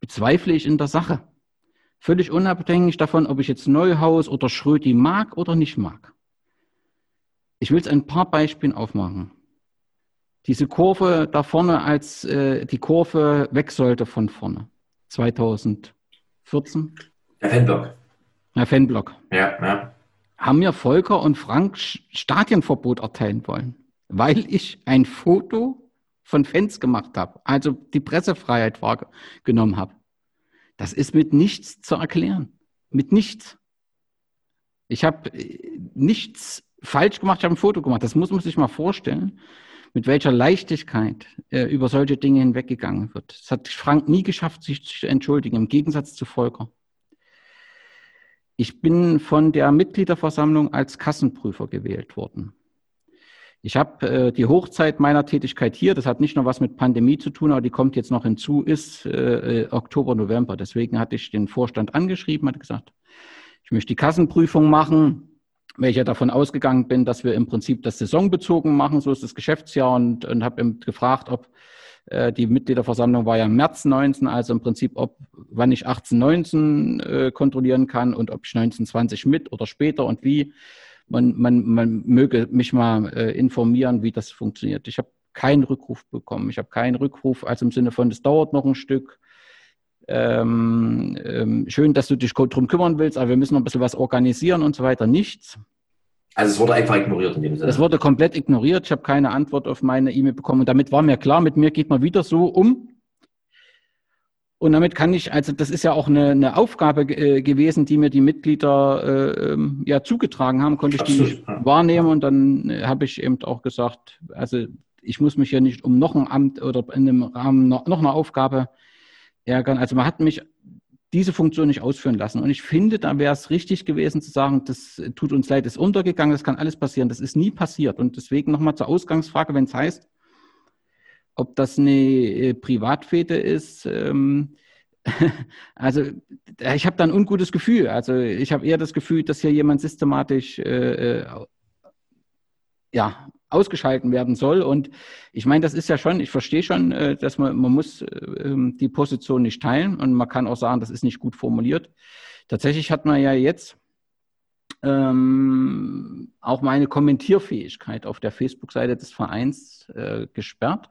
bezweifle ich in der Sache. Völlig unabhängig davon, ob ich jetzt Neuhaus oder Schrödi mag oder nicht mag. Ich will es ein paar Beispielen aufmachen diese Kurve da vorne, als äh, die Kurve weg sollte von vorne. 2014. Der Fanblock. Der Fanblock. Ja, ja. Haben mir Volker und Frank Stadienverbot erteilen wollen, weil ich ein Foto von Fans gemacht habe, also die Pressefreiheit wahrgenommen habe. Das ist mit nichts zu erklären. Mit nichts. Ich habe äh, nichts falsch gemacht, ich habe ein Foto gemacht. Das muss man sich mal vorstellen mit welcher Leichtigkeit äh, über solche Dinge hinweggegangen wird. Es hat Frank nie geschafft, sich zu entschuldigen, im Gegensatz zu Volker. Ich bin von der Mitgliederversammlung als Kassenprüfer gewählt worden. Ich habe äh, die Hochzeit meiner Tätigkeit hier, das hat nicht nur was mit Pandemie zu tun, aber die kommt jetzt noch hinzu, ist äh, Oktober, November. Deswegen hatte ich den Vorstand angeschrieben, hat gesagt, ich möchte die Kassenprüfung machen, weil ich ja davon ausgegangen bin, dass wir im Prinzip das saisonbezogen machen, so ist das Geschäftsjahr und, und habe gefragt, ob äh, die Mitgliederversammlung war ja im März 19, also im Prinzip, ob wann ich 18, 19 äh, kontrollieren kann und ob ich 19, 20 mit oder später und wie. Man, man, man möge mich mal äh, informieren, wie das funktioniert. Ich habe keinen Rückruf bekommen. Ich habe keinen Rückruf, also im Sinne von, es dauert noch ein Stück. Ähm, ähm, schön, dass du dich darum kümmern willst, aber wir müssen noch ein bisschen was organisieren und so weiter. Nichts. Also es wurde einfach ignoriert in dem Sinne. Es wurde komplett ignoriert. Ich habe keine Antwort auf meine E-Mail bekommen. Und damit war mir klar, mit mir geht man wieder so um. Und damit kann ich, also das ist ja auch eine, eine Aufgabe äh, gewesen, die mir die Mitglieder äh, ähm, ja zugetragen haben, konnte ich Absolut, die nicht wahrnehmen. Und dann äh, habe ich eben auch gesagt, also ich muss mich ja nicht um noch ein Amt oder in einem Rahmen noch, noch eine Aufgabe ärgern. Also man hat mich diese Funktion nicht ausführen lassen. Und ich finde, da wäre es richtig gewesen zu sagen, das tut uns leid, ist untergegangen, das kann alles passieren. Das ist nie passiert. Und deswegen nochmal zur Ausgangsfrage, wenn es heißt, ob das eine äh, Privatfete ist. Ähm, also ich habe da ein ungutes Gefühl. Also ich habe eher das Gefühl, dass hier jemand systematisch äh, äh ja, ausgeschalten werden soll. Und ich meine, das ist ja schon, ich verstehe schon, äh, dass man, man muss ähm, die Position nicht teilen und man kann auch sagen, das ist nicht gut formuliert. Tatsächlich hat man ja jetzt ähm, auch meine Kommentierfähigkeit auf der Facebook-Seite des Vereins äh, gesperrt.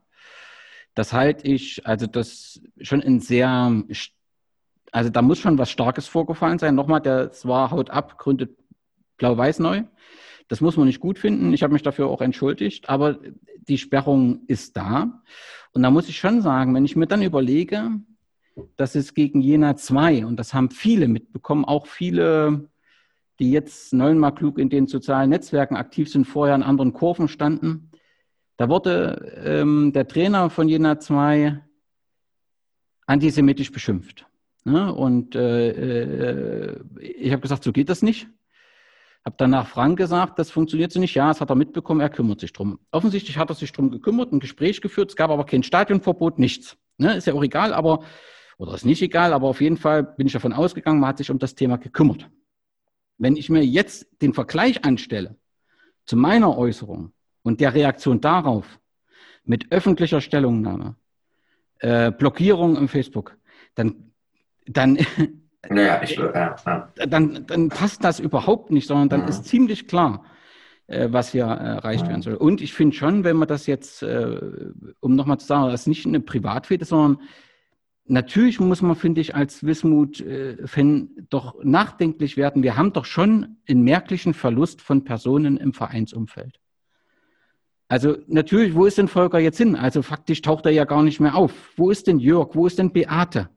Das halte ich, also das schon in sehr, also da muss schon was Starkes vorgefallen sein. Nochmal, der zwar haut ab, gründet Blau-Weiß neu. Das muss man nicht gut finden. Ich habe mich dafür auch entschuldigt, aber die Sperrung ist da. Und da muss ich schon sagen, wenn ich mir dann überlege, dass es gegen Jena 2, und das haben viele mitbekommen, auch viele, die jetzt neunmal klug in den sozialen Netzwerken aktiv sind, vorher in anderen Kurven standen. Da wurde ähm, der Trainer von Jena 2 antisemitisch beschimpft. Ne? Und äh, äh, ich habe gesagt, so geht das nicht. Habe danach Frank gesagt, das funktioniert so nicht. Ja, das hat er mitbekommen, er kümmert sich drum. Offensichtlich hat er sich drum gekümmert, ein Gespräch geführt. Es gab aber kein Stadionverbot, nichts. Ne, ist ja auch egal, aber, oder ist nicht egal, aber auf jeden Fall bin ich davon ausgegangen, man hat sich um das Thema gekümmert. Wenn ich mir jetzt den Vergleich anstelle zu meiner Äußerung und der Reaktion darauf mit öffentlicher Stellungnahme, äh, Blockierung im Facebook, dann, dann ja, ich, ja, ja. Dann, dann passt das überhaupt nicht, sondern dann mhm. ist ziemlich klar, äh, was hier erreicht werden soll. Und ich finde schon, wenn man das jetzt, äh, um nochmal zu sagen, das ist nicht eine Privatfete, sondern natürlich muss man, finde ich, als Wismut-Fan doch nachdenklich werden. Wir haben doch schon einen merklichen Verlust von Personen im Vereinsumfeld. Also natürlich, wo ist denn Volker jetzt hin? Also faktisch taucht er ja gar nicht mehr auf. Wo ist denn Jörg? Wo ist denn Beate?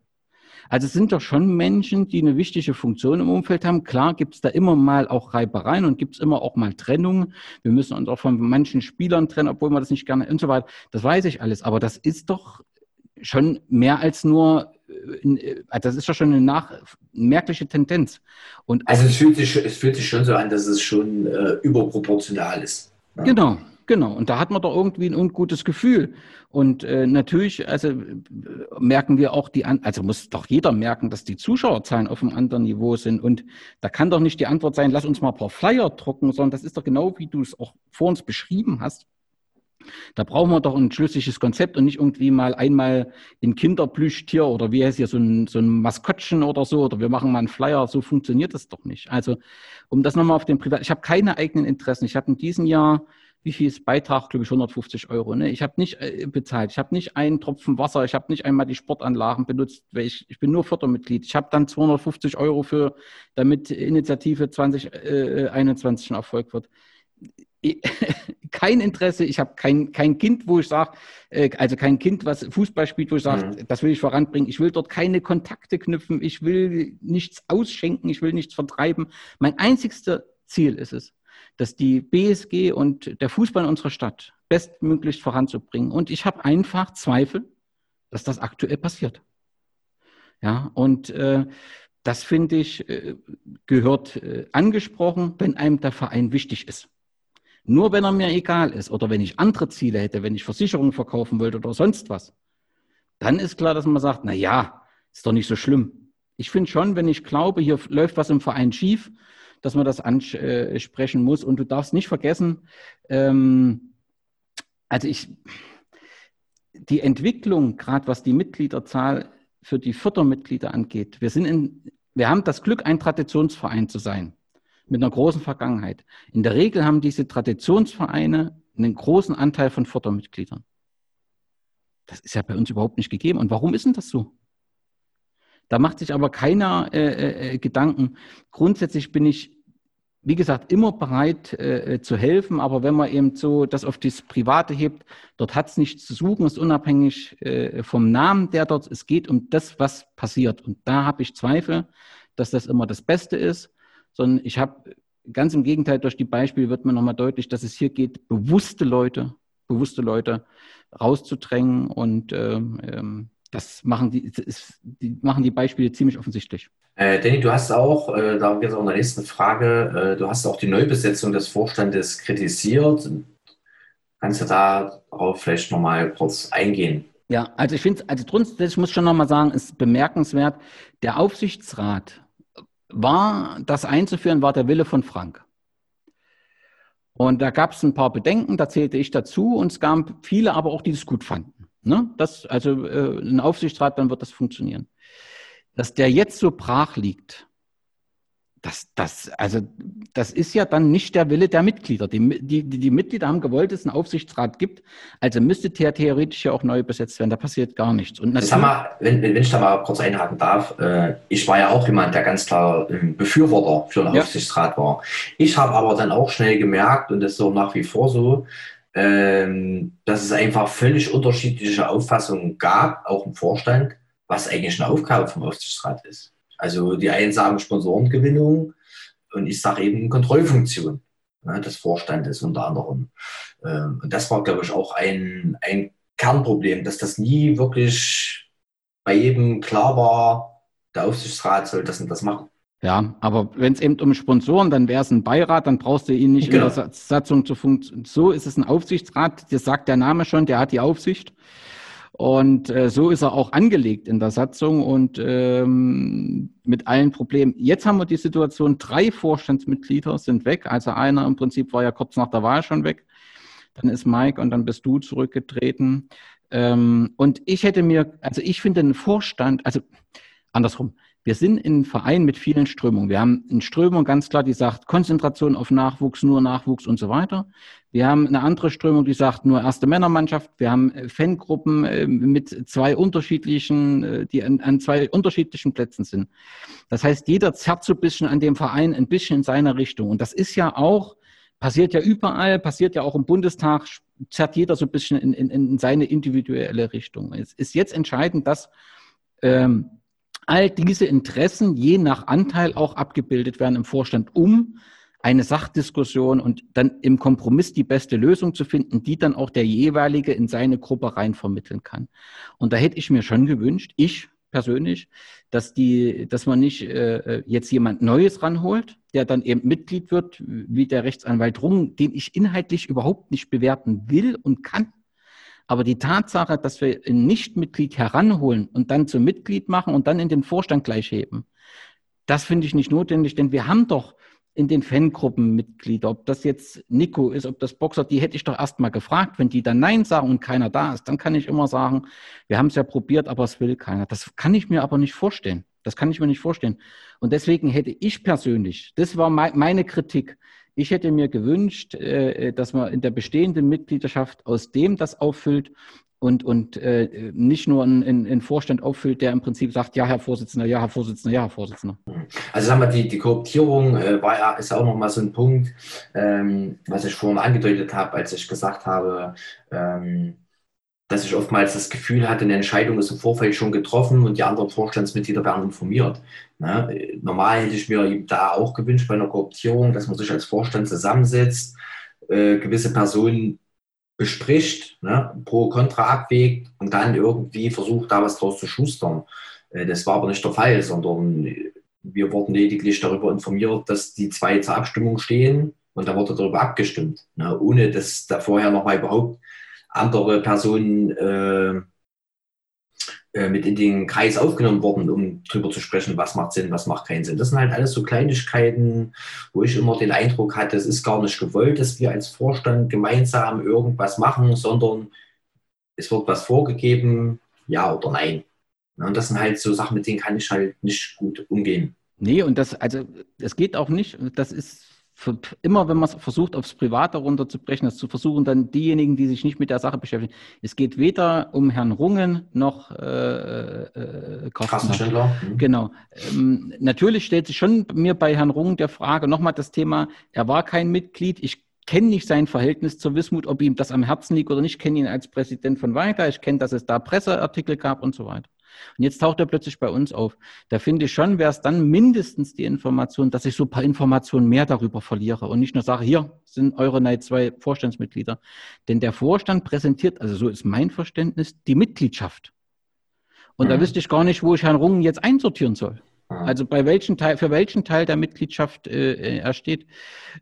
Also es sind doch schon Menschen, die eine wichtige Funktion im Umfeld haben. Klar gibt es da immer mal auch Reibereien und gibt es immer auch mal Trennungen. Wir müssen uns auch von manchen Spielern trennen, obwohl man das nicht gerne und so weiter. Das weiß ich alles. Aber das ist doch schon mehr als nur, äh, äh, das ist doch schon eine nach, merkliche Tendenz. Und also es fühlt, sich, es fühlt sich schon so an, dass es schon äh, überproportional ist. Ja. Genau, Genau, und da hat man doch irgendwie ein ungutes Gefühl. Und äh, natürlich, also merken wir auch die, also muss doch jeder merken, dass die Zuschauerzahlen auf einem anderen Niveau sind. Und da kann doch nicht die Antwort sein, lass uns mal ein paar Flyer drucken, sondern das ist doch genau, wie du es auch vor uns beschrieben hast. Da brauchen wir doch ein schlüssiges Konzept und nicht irgendwie mal einmal ein Kinderplüschtier oder wie heißt hier so ein, so ein Maskottchen oder so oder wir machen mal einen Flyer. So funktioniert das doch nicht. Also, um das nochmal auf den Privat, ich habe keine eigenen Interessen. Ich habe in diesem Jahr wie viel ist Beitrag, glaube ich, 150 Euro. Ne? Ich habe nicht äh, bezahlt, ich habe nicht einen Tropfen Wasser, ich habe nicht einmal die Sportanlagen benutzt, weil ich, ich bin nur Fördermitglied. Ich habe dann 250 Euro für, damit Initiative 2021 äh, ein Erfolg wird. kein Interesse, ich habe kein, kein Kind, wo ich sage, äh, also kein Kind, was Fußball spielt, wo ich sage, mhm. das will ich voranbringen. Ich will dort keine Kontakte knüpfen, ich will nichts ausschenken, ich will nichts vertreiben. Mein einzigster Ziel ist es, dass die BSG und der Fußball in unserer Stadt bestmöglich voranzubringen. Und ich habe einfach Zweifel, dass das aktuell passiert. Ja, und äh, das finde ich, äh, gehört äh, angesprochen, wenn einem der Verein wichtig ist. Nur wenn er mir egal ist oder wenn ich andere Ziele hätte, wenn ich Versicherungen verkaufen wollte oder sonst was, dann ist klar, dass man sagt, na ja, ist doch nicht so schlimm. Ich finde schon, wenn ich glaube, hier läuft was im Verein schief, dass man das ansprechen muss. Und du darfst nicht vergessen, ähm, also ich, die Entwicklung, gerade was die Mitgliederzahl für die Fördermitglieder angeht, wir sind in, wir haben das Glück, ein Traditionsverein zu sein mit einer großen Vergangenheit. In der Regel haben diese Traditionsvereine einen großen Anteil von Fördermitgliedern. Das ist ja bei uns überhaupt nicht gegeben. Und warum ist denn das so? Da macht sich aber keiner äh, äh, äh Gedanken. Grundsätzlich bin ich, wie gesagt, immer bereit äh, äh, zu helfen, aber wenn man eben so das auf das Private hebt, dort hat es nichts zu suchen, ist unabhängig äh, vom Namen, der dort, es geht um das, was passiert. Und da habe ich Zweifel, dass das immer das Beste ist sondern ich habe ganz im Gegenteil, durch die Beispiele wird mir nochmal deutlich, dass es hier geht, bewusste Leute, bewusste Leute rauszudrängen und ähm, ähm das machen die, das, die, machen die Beispiele ziemlich offensichtlich. Äh, Danny, du hast auch, äh, da geht es auch in der nächsten Frage, äh, du hast auch die Neubesetzung des Vorstandes kritisiert. Kannst du darauf vielleicht nochmal kurz eingehen? Ja, also ich finde, also grundsätzlich muss ich schon nochmal sagen, ist bemerkenswert, der Aufsichtsrat war, das einzuführen, war der Wille von Frank. Und da gab es ein paar Bedenken, da zählte ich dazu und es gab viele aber auch, die das gut fanden. Ne? Das, also äh, ein Aufsichtsrat, dann wird das funktionieren. Dass der jetzt so brach liegt, das, das, also, das ist ja dann nicht der Wille der Mitglieder. Die, die, die Mitglieder haben gewollt, dass es einen Aufsichtsrat gibt. Also müsste der theoretisch ja auch neu besetzt werden. Da passiert gar nichts. Und das haben wir, wenn, wenn ich da mal kurz einhaken darf, äh, ich war ja auch jemand, der ganz klar ähm, Befürworter für einen ja. Aufsichtsrat war. Ich habe aber dann auch schnell gemerkt, und das ist so nach wie vor so, ähm, dass es einfach völlig unterschiedliche Auffassungen gab, auch im Vorstand, was eigentlich eine Aufgabe vom Aufsichtsrat ist. Also die einen sagen Sponsorengewinnung und ich sage eben Kontrollfunktion ne, des Vorstandes unter anderem. Ähm, und das war, glaube ich, auch ein, ein Kernproblem, dass das nie wirklich bei jedem klar war, der Aufsichtsrat soll das und das machen. Ja, aber wenn es eben um Sponsoren, dann wäre es ein Beirat, dann brauchst du ihn nicht genau. in der Satzung zu funktionieren. So ist es ein Aufsichtsrat, das sagt der Name schon, der hat die Aufsicht. Und äh, so ist er auch angelegt in der Satzung und ähm, mit allen Problemen. Jetzt haben wir die Situation, drei Vorstandsmitglieder sind weg. Also einer im Prinzip war ja kurz nach der Wahl schon weg. Dann ist Mike und dann bist du zurückgetreten. Ähm, und ich hätte mir, also ich finde einen Vorstand, also andersrum, wir sind ein Verein mit vielen Strömungen. Wir haben eine Strömung ganz klar, die sagt Konzentration auf Nachwuchs, nur Nachwuchs und so weiter. Wir haben eine andere Strömung, die sagt nur erste Männermannschaft. Wir haben äh, Fangruppen äh, mit zwei unterschiedlichen, äh, die an, an zwei unterschiedlichen Plätzen sind. Das heißt, jeder zerrt so ein bisschen an dem Verein ein bisschen in seiner Richtung. Und das ist ja auch, passiert ja überall, passiert ja auch im Bundestag, zerrt jeder so ein bisschen in, in, in seine individuelle Richtung. Es ist jetzt entscheidend, dass ähm, all diese Interessen je nach Anteil auch abgebildet werden im Vorstand, um eine Sachdiskussion und dann im Kompromiss die beste Lösung zu finden, die dann auch der jeweilige in seine Gruppe rein vermitteln kann. Und da hätte ich mir schon gewünscht, ich persönlich, dass die, dass man nicht äh, jetzt jemand Neues ranholt, der dann eben Mitglied wird, wie der Rechtsanwalt Rung, den ich inhaltlich überhaupt nicht bewerten will und kann, aber die Tatsache, dass wir ein Nichtmitglied heranholen und dann zum Mitglied machen und dann in den Vorstand gleich heben, das finde ich nicht notwendig, denn wir haben doch in den Fangruppen Mitglieder, ob das jetzt Nico ist, ob das Boxer, die hätte ich doch erst mal gefragt. Wenn die dann Nein sagen und keiner da ist, dann kann ich immer sagen, wir haben es ja probiert, aber es will keiner. Das kann ich mir aber nicht vorstellen. Das kann ich mir nicht vorstellen. Und deswegen hätte ich persönlich, das war meine Kritik, ich hätte mir gewünscht, äh, dass man in der bestehenden Mitgliedschaft aus dem das auffüllt und, und äh, nicht nur einen, Vorstand auffüllt, der im Prinzip sagt, ja, Herr Vorsitzender, ja, Herr Vorsitzender, ja, Herr Vorsitzender. Also sagen wir, die, die Kooptierung äh, war ja, ist auch nochmal so ein Punkt, ähm, was ich vorhin angedeutet habe, als ich gesagt habe, ähm, dass ich oftmals das Gefühl hatte, eine Entscheidung ist im Vorfeld schon getroffen und die anderen Vorstandsmitglieder werden informiert. Ne? Normal hätte ich mir da auch gewünscht bei einer Kooptierung, dass man sich als Vorstand zusammensetzt, äh, gewisse Personen bespricht, ne? pro Contra abwägt und dann irgendwie versucht, da was draus zu schustern. Äh, das war aber nicht der Fall, sondern wir wurden lediglich darüber informiert, dass die zwei zur Abstimmung stehen und da wurde darüber abgestimmt, ne, ohne dass da vorher nochmal überhaupt andere Personen äh, äh, mit in den Kreis aufgenommen wurden, um darüber zu sprechen, was macht Sinn, was macht keinen Sinn. Das sind halt alles so Kleinigkeiten, wo ich immer den Eindruck hatte, es ist gar nicht gewollt, dass wir als Vorstand gemeinsam irgendwas machen, sondern es wird was vorgegeben, ja oder nein. Und das sind halt so Sachen, mit denen kann ich halt nicht gut umgehen. Nee, und das, also, es geht auch nicht, das ist für, immer, wenn man es versucht, aufs Private runterzubrechen, das zu versuchen, dann diejenigen, die sich nicht mit der Sache beschäftigen. Es geht weder um Herrn Rungen noch äh, äh, Carsten Schindler. Mhm. Genau. Ähm, natürlich stellt sich schon mir bei Herrn Rungen der Frage, nochmal das Thema, er war kein Mitglied, ich kenne nicht sein Verhältnis zur Wismut, ob ihm das am Herzen liegt oder nicht, kenne ihn als Präsident von Weiter, ich kenne, dass es da Presseartikel gab und so weiter. Und jetzt taucht er plötzlich bei uns auf. Da finde ich schon, wäre es dann mindestens die Information, dass ich so ein paar Informationen mehr darüber verliere und nicht nur sage, hier sind eure Night 2 Vorstandsmitglieder. Denn der Vorstand präsentiert, also so ist mein Verständnis, die Mitgliedschaft. Und mhm. da wüsste ich gar nicht, wo ich Herrn Rungen jetzt einsortieren soll. Also bei welchen Teil, für welchen Teil der Mitgliedschaft äh, er steht.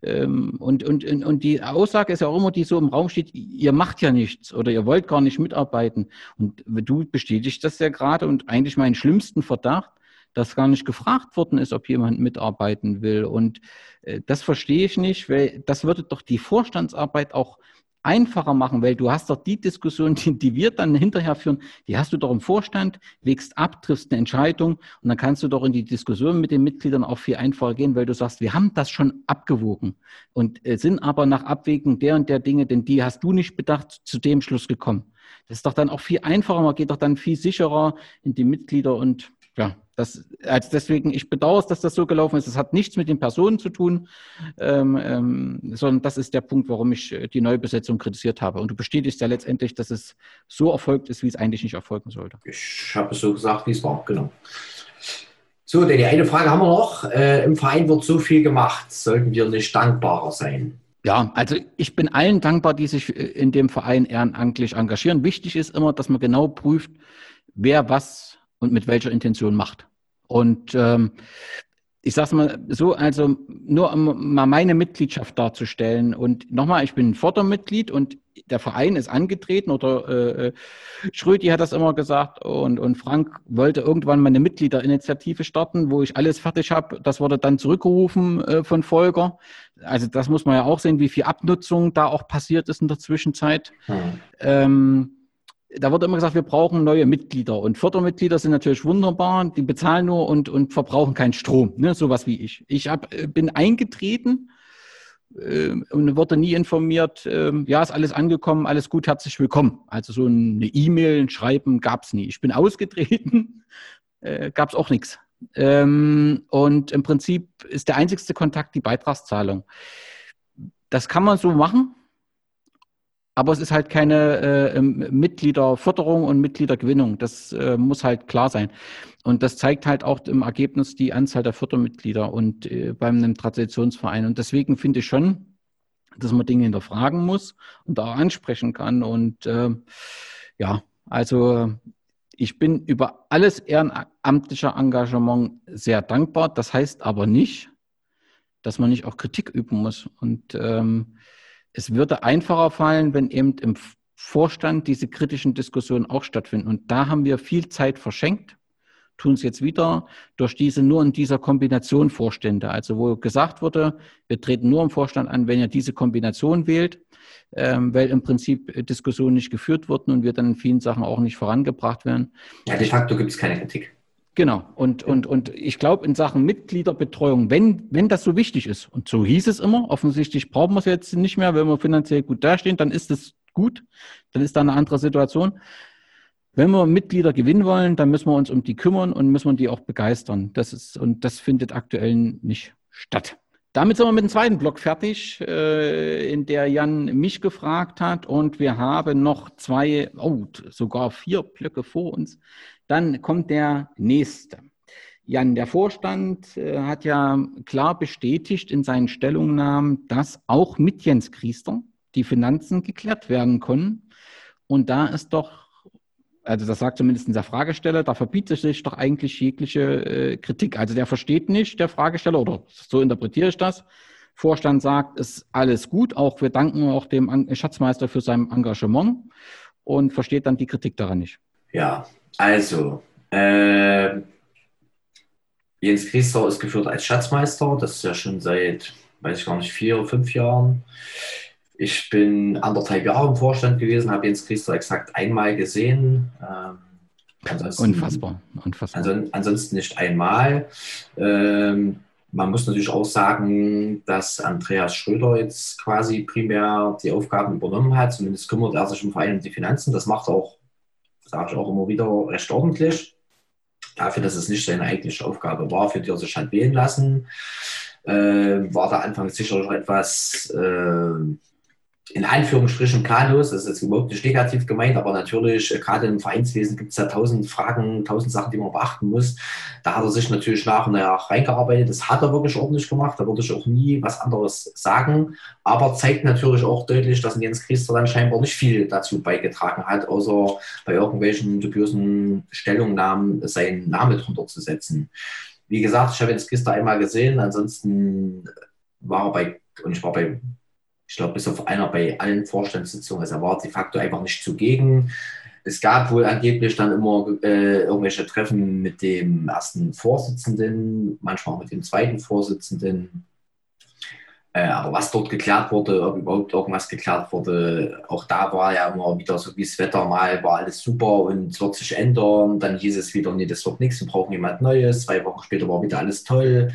Ähm, und, und, und die Aussage ist ja auch immer, die so im Raum steht, ihr macht ja nichts oder ihr wollt gar nicht mitarbeiten. Und du bestätigst das ja gerade und eigentlich meinen schlimmsten Verdacht, dass gar nicht gefragt worden ist, ob jemand mitarbeiten will. Und äh, das verstehe ich nicht, weil das würde doch die Vorstandsarbeit auch einfacher machen, weil du hast doch die Diskussion, die, die, wir dann hinterher führen, die hast du doch im Vorstand, wägst ab, triffst eine Entscheidung und dann kannst du doch in die Diskussion mit den Mitgliedern auch viel einfacher gehen, weil du sagst, wir haben das schon abgewogen und äh, sind aber nach Abwägung der und der Dinge, denn die hast du nicht bedacht, zu dem Schluss gekommen. Das ist doch dann auch viel einfacher, man geht doch dann viel sicherer in die Mitglieder und ja, das, also deswegen, ich bedauere es, dass das so gelaufen ist. Es hat nichts mit den Personen zu tun, ähm, ähm, sondern das ist der Punkt, warum ich äh, die Neubesetzung kritisiert habe. Und du bestätigst ja letztendlich, dass es so erfolgt ist, wie es eigentlich nicht erfolgen sollte. Ich habe es so gesagt, wie es war, genau. So, denn die eine Frage haben wir noch. Äh, Im Verein wird so viel gemacht. Sollten wir nicht dankbarer sein? Ja, also ich bin allen dankbar, die sich äh, in dem Verein ehrenamtlich engagieren. Wichtig ist immer, dass man genau prüft, wer was und mit welcher Intention macht. Und ähm, ich sage es mal so, also nur um mal meine Mitgliedschaft darzustellen. Und nochmal, ich bin Fördermitglied und der Verein ist angetreten oder äh, äh, Schrödi hat das immer gesagt und, und Frank wollte irgendwann mal eine Mitgliederinitiative starten, wo ich alles fertig habe. Das wurde dann zurückgerufen äh, von Volker. Also das muss man ja auch sehen, wie viel Abnutzung da auch passiert ist in der Zwischenzeit. Hm. Ähm, da wird immer gesagt, wir brauchen neue Mitglieder. Und Fördermitglieder sind natürlich wunderbar, die bezahlen nur und, und verbrauchen keinen Strom, ne? sowas wie ich. Ich hab, äh, bin eingetreten äh, und wurde nie informiert, äh, ja, ist alles angekommen, alles gut, herzlich willkommen. Also so eine E-Mail, ein Schreiben gab es nie. Ich bin ausgetreten, äh, gab es auch nichts. Ähm, und im Prinzip ist der einzigste Kontakt die Beitragszahlung. Das kann man so machen aber es ist halt keine äh, Mitgliederförderung und Mitgliedergewinnung. Das äh, muss halt klar sein. Und das zeigt halt auch im Ergebnis die Anzahl der Fördermitglieder und äh, beim einem Traditionsverein. Und deswegen finde ich schon, dass man Dinge hinterfragen muss und auch ansprechen kann. Und äh, ja, also ich bin über alles ehrenamtliche Engagement sehr dankbar. Das heißt aber nicht, dass man nicht auch Kritik üben muss. Und ähm, es würde einfacher fallen, wenn eben im Vorstand diese kritischen Diskussionen auch stattfinden. Und da haben wir viel Zeit verschenkt, tun es jetzt wieder durch diese nur in dieser Kombination Vorstände. Also wo gesagt wurde, wir treten nur im Vorstand an, wenn ihr diese Kombination wählt, ähm, weil im Prinzip Diskussionen nicht geführt wurden und wir dann in vielen Sachen auch nicht vorangebracht werden. Ja, de facto gibt es keine Kritik. Genau. Und, und, und ich glaube, in Sachen Mitgliederbetreuung, wenn, wenn das so wichtig ist, und so hieß es immer, offensichtlich brauchen wir es jetzt nicht mehr, wenn wir finanziell gut dastehen, dann ist es gut, dann ist da eine andere Situation. Wenn wir Mitglieder gewinnen wollen, dann müssen wir uns um die kümmern und müssen wir die auch begeistern. Das ist, und das findet aktuell nicht statt. Damit sind wir mit dem zweiten Block fertig, äh, in der Jan mich gefragt hat. Und wir haben noch zwei, oh, sogar vier Blöcke vor uns. Dann kommt der nächste. Jan, der Vorstand äh, hat ja klar bestätigt in seinen Stellungnahmen, dass auch mit Jens Kriester die Finanzen geklärt werden können. Und da ist doch, also das sagt zumindest der Fragesteller, da verbietet sich doch eigentlich jegliche äh, Kritik. Also der versteht nicht, der Fragesteller, oder so interpretiere ich das, Vorstand sagt, ist alles gut. Auch wir danken auch dem Schatzmeister für sein Engagement und versteht dann die Kritik daran nicht. Ja, also äh, Jens Christer ist geführt als Schatzmeister. Das ist ja schon seit, weiß ich gar nicht, vier, oder fünf Jahren. Ich bin anderthalb Jahre im Vorstand gewesen, habe Jens Christer exakt einmal gesehen. Ähm, Unfassbar. Unfassbar. ansonsten nicht einmal. Ähm, man muss natürlich auch sagen, dass Andreas Schröder jetzt quasi primär die Aufgaben übernommen hat. Zumindest kümmert er sich im Verein um die Finanzen. Das macht er auch, ich auch immer wieder, recht ordentlich. Dafür, dass es nicht seine eigentliche Aufgabe war, für die er sich hat wählen lassen, äh, war der Anfang sicher etwas äh, in Anführungsstrichen planlos, das ist überhaupt nicht negativ gemeint, aber natürlich, äh, gerade im Vereinswesen gibt es ja tausend Fragen, tausend Sachen, die man beachten muss. Da hat er sich natürlich nach und nach reingearbeitet. Das hat er wirklich ordentlich gemacht. Da würde ich auch nie was anderes sagen. Aber zeigt natürlich auch deutlich, dass Jens Christer dann scheinbar nicht viel dazu beigetragen hat, außer bei irgendwelchen dubiosen Stellungnahmen seinen Namen drunter zu setzen. Wie gesagt, ich habe Jens Christer einmal gesehen, ansonsten war er bei, und ich war bei ich glaube, bis auf einer bei allen Vorstandssitzungen. Also er war de facto einfach nicht zugegen. Es gab wohl angeblich dann immer äh, irgendwelche Treffen mit dem ersten Vorsitzenden, manchmal auch mit dem zweiten Vorsitzenden. Äh, aber was dort geklärt wurde, ob überhaupt irgendwas geklärt wurde, auch da war ja immer wieder so wie das Wetter mal, war alles super und es wird sich ändern. Dann hieß es wieder, nee, das wird nichts, wir brauchen jemand Neues. Zwei Wochen später war wieder alles toll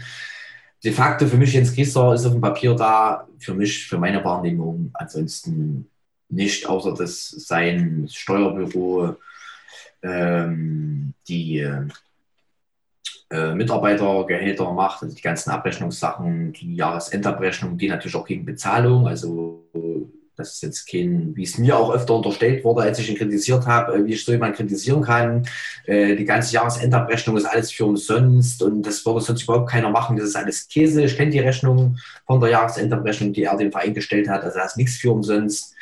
de facto für mich Jens Gießer ist auf dem Papier da, für mich, für meine Wahrnehmung. Ansonsten nicht, außer dass sein Steuerbüro ähm, die äh, Mitarbeitergehälter macht, also die ganzen Abrechnungssachen, die Jahresendabrechnung, die natürlich auch gegen Bezahlung, also das ist jetzt kein, wie es mir auch öfter unterstellt wurde, als ich ihn kritisiert habe, äh, wie ich so jemanden kritisieren kann. Äh, die ganze Jahresendabrechnung ist alles für umsonst und das würde sonst überhaupt keiner machen. Das ist alles Käse. Ich kenne die Rechnung von der Jahresendabrechnung, die er dem Verein gestellt hat. Also da ist nichts für umsonst.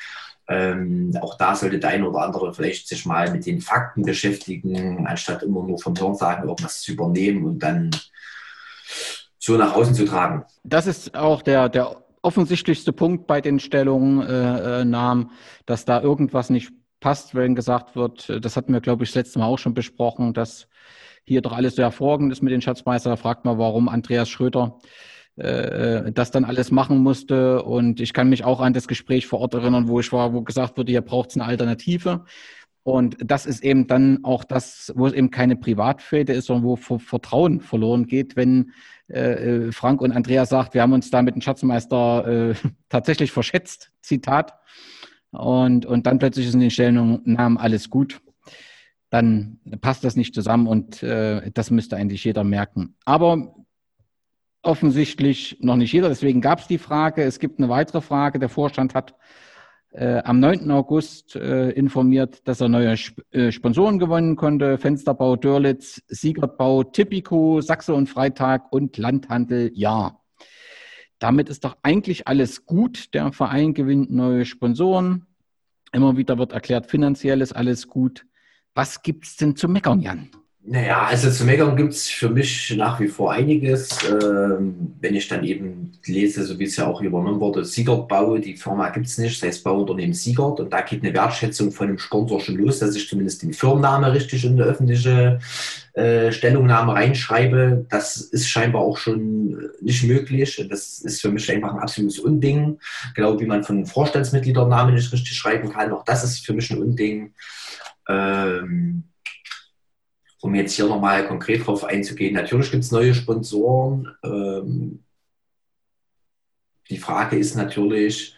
Ähm, auch da sollte der eine oder andere vielleicht sich mal mit den Fakten beschäftigen, anstatt immer nur vom Hörensagen irgendwas zu übernehmen und dann so nach außen zu tragen. Das ist auch der, der offensichtlichste Punkt bei den Stellungnahmen, dass da irgendwas nicht passt, wenn gesagt wird, das hatten wir, glaube ich, das letzte Mal auch schon besprochen, dass hier doch alles so hervorragend ist mit den Schatzmeister. Da fragt man, warum Andreas Schröder äh, das dann alles machen musste. Und ich kann mich auch an das Gespräch vor Ort erinnern, wo ich war, wo gesagt wurde, hier braucht es eine Alternative. Und das ist eben dann auch das, wo es eben keine Privatfäde ist, sondern wo Vertrauen verloren geht, wenn äh, äh, Frank und Andrea sagt, wir haben uns da mit dem Schatzmeister äh, tatsächlich verschätzt, Zitat. Und, und dann plötzlich ist in den Stellungnahmen alles gut. Dann passt das nicht zusammen und äh, das müsste eigentlich jeder merken. Aber offensichtlich noch nicht jeder. Deswegen gab es die Frage. Es gibt eine weitere Frage. Der Vorstand hat äh, am 9. August äh, informiert, dass er neue Sp äh, Sponsoren gewonnen konnte. Fensterbau Dörlitz, Siegertbau Tipico, Sachse und Freitag und Landhandel Ja. Damit ist doch eigentlich alles gut. Der Verein gewinnt neue Sponsoren. Immer wieder wird erklärt, finanziell ist alles gut. Was gibt es denn zu meckern, Jan? Naja, also zu meckern gibt es für mich nach wie vor einiges. Ähm, wenn ich dann eben lese, so wie es ja auch übernommen wurde, Siegert Bau, die Firma gibt es nicht, das heißt Bauunternehmen Siegert und da geht eine Wertschätzung von dem Sponsor schon los, dass ich zumindest den Firmenname richtig in eine öffentliche äh, Stellungnahme reinschreibe. Das ist scheinbar auch schon nicht möglich. Das ist für mich einfach ein absolutes Unding. Genau wie man von Vorstandsmitgliedernamen nicht richtig schreiben kann. Auch das ist für mich ein Unding. Ähm, um jetzt hier nochmal konkret drauf einzugehen, natürlich gibt es neue Sponsoren. Ähm, die Frage ist natürlich,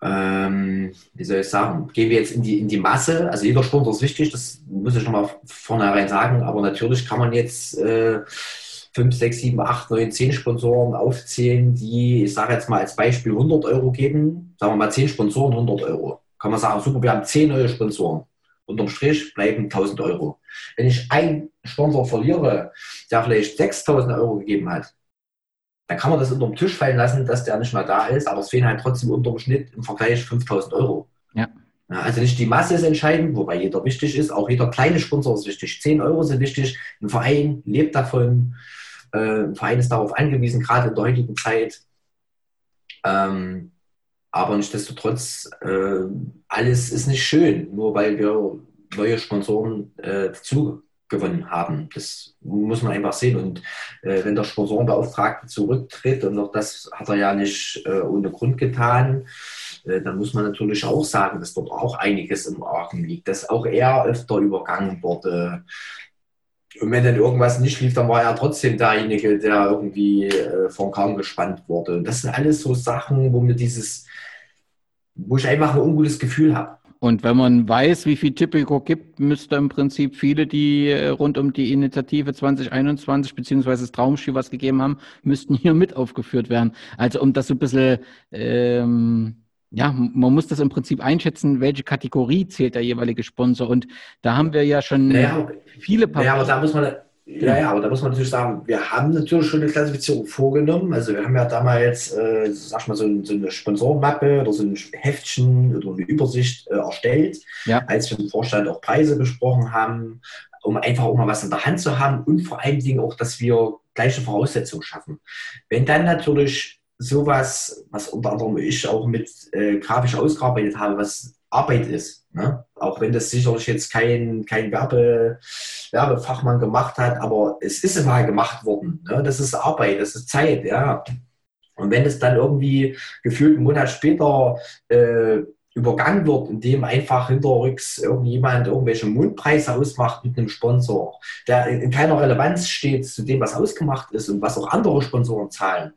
ähm, wie soll ich sagen, gehen wir jetzt in die, in die Masse? Also jeder Sponsor ist wichtig, das muss ich nochmal vornherein sagen, aber natürlich kann man jetzt äh, 5, 6, 7, 8, 9, 10 Sponsoren aufzählen, die, ich sage jetzt mal als Beispiel 100 Euro geben, sagen wir mal 10 Sponsoren, 100 Euro. Kann man sagen, super, wir haben 10 neue Sponsoren unterm Strich bleiben 1000 Euro. Wenn ich einen Sponsor verliere, der vielleicht 6000 Euro gegeben hat, dann kann man das unterm Tisch fallen lassen, dass der nicht mehr da ist, aber es fehlen halt trotzdem unterm Schnitt im Vergleich 5000 Euro. Ja. ja. Also nicht die Masse ist entscheidend, wobei jeder wichtig ist, auch jeder kleine Sponsor ist wichtig. 10 Euro sind wichtig, ein Verein lebt davon, äh, ein Verein ist darauf angewiesen, gerade in der heutigen Zeit, Ähm, aber nichtsdestotrotz, äh, alles ist nicht schön, nur weil wir neue Sponsoren äh, dazu haben. Das muss man einfach sehen. Und äh, wenn der Sponsorenbeauftragte zurücktritt, und auch das hat er ja nicht äh, ohne Grund getan, äh, dann muss man natürlich auch sagen, dass dort auch einiges im Argen liegt, dass auch er öfter übergangen wurde. Und wenn dann irgendwas nicht lief, dann war er trotzdem derjenige, der irgendwie äh, vom Kahn gespannt wurde. Und das sind alles so Sachen, wo mir dieses, wo ich einfach ein ungutes Gefühl habe. Und wenn man weiß, wie viel Typico gibt, müsste im Prinzip viele, die äh, rund um die Initiative 2021 beziehungsweise das Traumschiff was gegeben haben, müssten hier mit aufgeführt werden. Also um das so ein bisschen, ähm, ja, man muss das im Prinzip einschätzen, welche Kategorie zählt der jeweilige Sponsor. Und da haben wir ja schon naja, viele Paar. Ja, aber da muss man, ja, ja, aber da muss man natürlich sagen, wir haben natürlich schon eine Klassifizierung vorgenommen. Also wir haben ja damals, äh, sag ich mal, so, so eine Sponsorenmappe oder so ein Heftchen oder eine Übersicht äh, erstellt, ja. als wir im Vorstand auch Preise besprochen haben, um einfach auch mal was in der Hand zu haben und vor allen Dingen auch, dass wir gleiche Voraussetzungen schaffen. Wenn dann natürlich sowas, was unter anderem ich auch mit äh, grafisch ausgearbeitet habe, was Arbeit ist. Ne? Auch wenn das sicherlich jetzt kein, kein Werbe, Werbefachmann gemacht hat, aber es ist mal gemacht worden. Ne? Das ist Arbeit, das ist Zeit, ja. Und wenn es dann irgendwie gefühlt einen Monat später äh, übergangen wird, indem einfach hinterrücks irgendjemand irgendwelche Mundpreise ausmacht mit einem Sponsor, der in keiner Relevanz steht zu dem, was ausgemacht ist und was auch andere Sponsoren zahlen,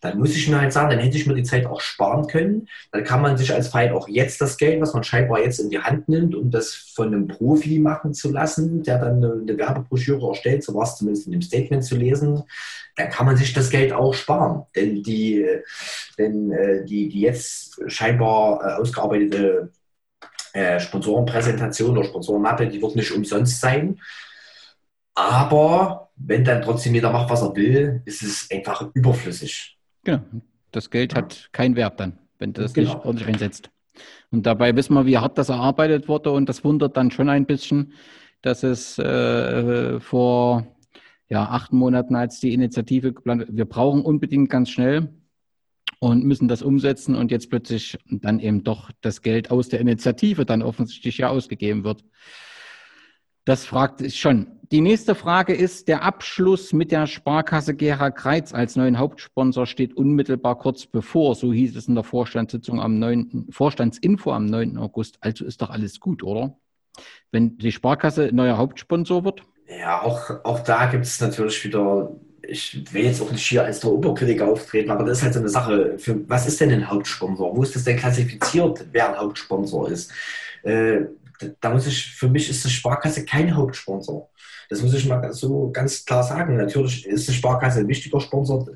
dann muss ich mir halt sagen, dann hätte ich mir die Zeit auch sparen können. Dann kann man sich als Verein auch jetzt das Geld, was man scheinbar jetzt in die Hand nimmt, um das von einem Profi machen zu lassen, der dann eine Werbebroschüre erstellt, so war es zumindest in dem Statement zu lesen, dann kann man sich das Geld auch sparen. Denn die, denn, äh, die, die jetzt scheinbar äh, ausgearbeitete äh, Sponsorenpräsentation oder Sponsorenmappe, die wird nicht umsonst sein. Aber wenn dann trotzdem jeder macht, was er will, ist es einfach überflüssig. Genau. Das Geld hat keinen Wert dann, wenn du das genau. nicht ordentlich einsetzt. Und dabei wissen wir, wie hart das erarbeitet wurde. Und das wundert dann schon ein bisschen, dass es äh, vor ja, acht Monaten als die Initiative geplant wir brauchen unbedingt ganz schnell und müssen das umsetzen und jetzt plötzlich dann eben doch das Geld aus der Initiative dann offensichtlich ja ausgegeben wird. Das fragt ich schon. Die nächste Frage ist, der Abschluss mit der Sparkasse Gera Kreiz als neuen Hauptsponsor steht unmittelbar kurz bevor. So hieß es in der Vorstandssitzung am 9., Vorstandsinfo am 9. August. Also ist doch alles gut, oder? Wenn die Sparkasse neuer Hauptsponsor wird? Ja, auch, auch da gibt es natürlich wieder, ich will jetzt auch nicht hier als der Oberkritiker auftreten, aber das ist halt so eine Sache. Für, was ist denn ein Hauptsponsor? Wo ist das denn klassifiziert, wer ein Hauptsponsor ist? Äh, da muss ich, für mich ist die Sparkasse kein Hauptsponsor. Das muss ich mal so ganz klar sagen. Natürlich ist die Sparkasse ein wichtiger Sponsor,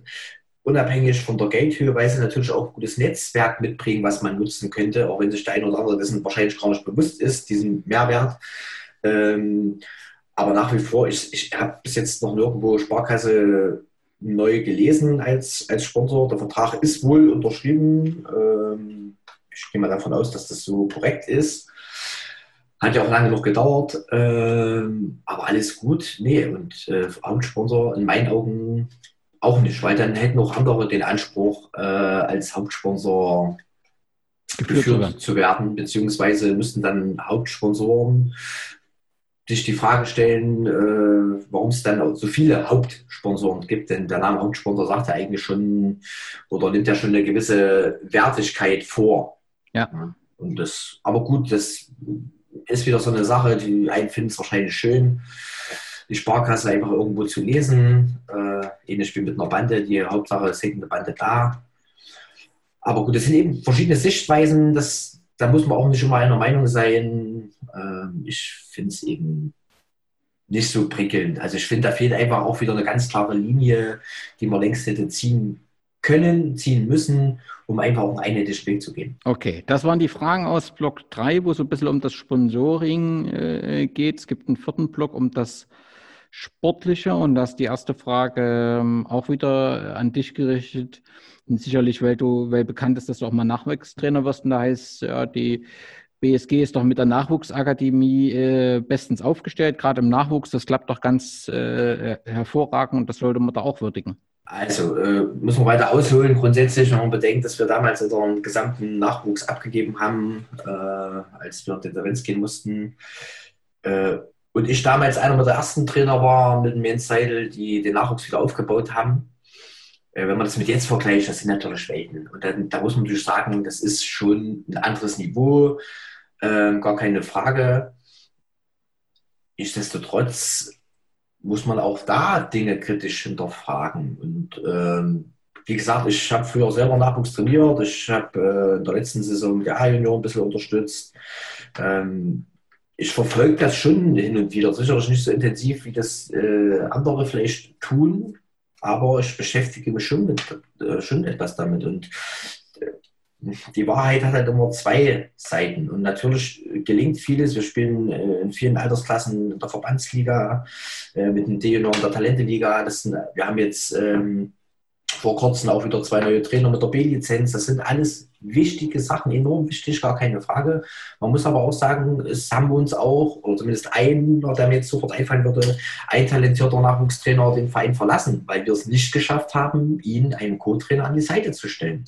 unabhängig von der Geldhöhe, weil sie natürlich auch ein gutes Netzwerk mitbringen, was man nutzen könnte, auch wenn sich der eine oder andere dessen wahrscheinlich gar nicht bewusst ist, diesen Mehrwert. Ähm, aber nach wie vor, ich, ich habe bis jetzt noch nirgendwo Sparkasse neu gelesen als, als Sponsor. Der Vertrag ist wohl unterschrieben. Ähm, ich gehe mal davon aus, dass das so korrekt ist. Hat ja auch lange noch gedauert, ähm, aber alles gut. Nee, und äh, Hauptsponsor in meinen Augen auch nicht, weil dann hätten auch andere den Anspruch, äh, als Hauptsponsor geführt zu werden, beziehungsweise müssten dann Hauptsponsoren sich die Frage stellen, äh, warum es dann so viele Hauptsponsoren gibt. Denn der Name Hauptsponsor sagt ja eigentlich schon oder nimmt ja schon eine gewisse Wertigkeit vor. Ja. Und das, aber gut, das ist wieder so eine Sache, die einen finden es wahrscheinlich schön, die Sparkasse einfach irgendwo zu lesen. Äh, ähnlich wie mit einer Bande, die Hauptsache ist hängt eine Bande da. Aber gut, das sind eben verschiedene Sichtweisen, das, da muss man auch nicht immer einer Meinung sein. Äh, ich finde es eben nicht so prickelnd. Also ich finde, da fehlt einfach auch wieder eine ganz klare Linie, die man längst hätte ziehen können, ziehen müssen, um einfach einen einheitlichen Weg zu gehen. Okay, das waren die Fragen aus Block 3, wo es ein bisschen um das Sponsoring äh, geht. Es gibt einen vierten Block um das Sportliche und das ist die erste Frage ähm, auch wieder an dich gerichtet. Und sicherlich, weil du, weil bekannt ist, dass du auch mal Nachwuchstrainer wirst. Und da heißt ja die BSG ist doch mit der Nachwuchsakademie äh, bestens aufgestellt, gerade im Nachwuchs. Das klappt doch ganz äh, hervorragend und das sollte man da auch würdigen. Also äh, müssen wir weiter ausholen. Grundsätzlich, wenn man bedenkt, dass wir damals unseren gesamten Nachwuchs abgegeben haben, äh, als wir in Derenz gehen mussten. Äh, und ich damals einer der ersten Trainer war mit dem Jens Seidel, die den Nachwuchs wieder aufgebaut haben. Äh, wenn man das mit jetzt vergleicht, das sind natürlich Welten. Und dann, da muss man natürlich sagen, das ist schon ein anderes Niveau, äh, gar keine Frage. Nichtsdestotrotz muss man auch da Dinge kritisch hinterfragen. Und ähm, wie gesagt, ich habe früher selber Nachwuchs trainiert. Ich habe äh, in der letzten Saison die A-Junior ein bisschen unterstützt. Ähm, ich verfolge das schon hin und wieder. Sicherlich nicht so intensiv, wie das äh, andere vielleicht tun aber ich beschäftige mich schon, mit, äh, schon etwas damit. Und äh, die Wahrheit hat halt immer zwei Seiten. Und natürlich gelingt vieles. Wir spielen äh, in vielen Altersklassen in der Verbandsliga, äh, mit dem D-Junior der Talenteliga. Das sind, wir haben jetzt ähm, vor kurzem auch wieder zwei neue Trainer mit der B-Lizenz. Das sind alles wichtige Sachen, enorm wichtig, gar keine Frage. Man muss aber auch sagen, es haben wir uns auch, oder zumindest einer, der mir jetzt sofort einfallen würde, ein talentierter Nachwuchstrainer den Verein verlassen, weil wir es nicht geschafft haben, ihn einen Co-Trainer an die Seite zu stellen.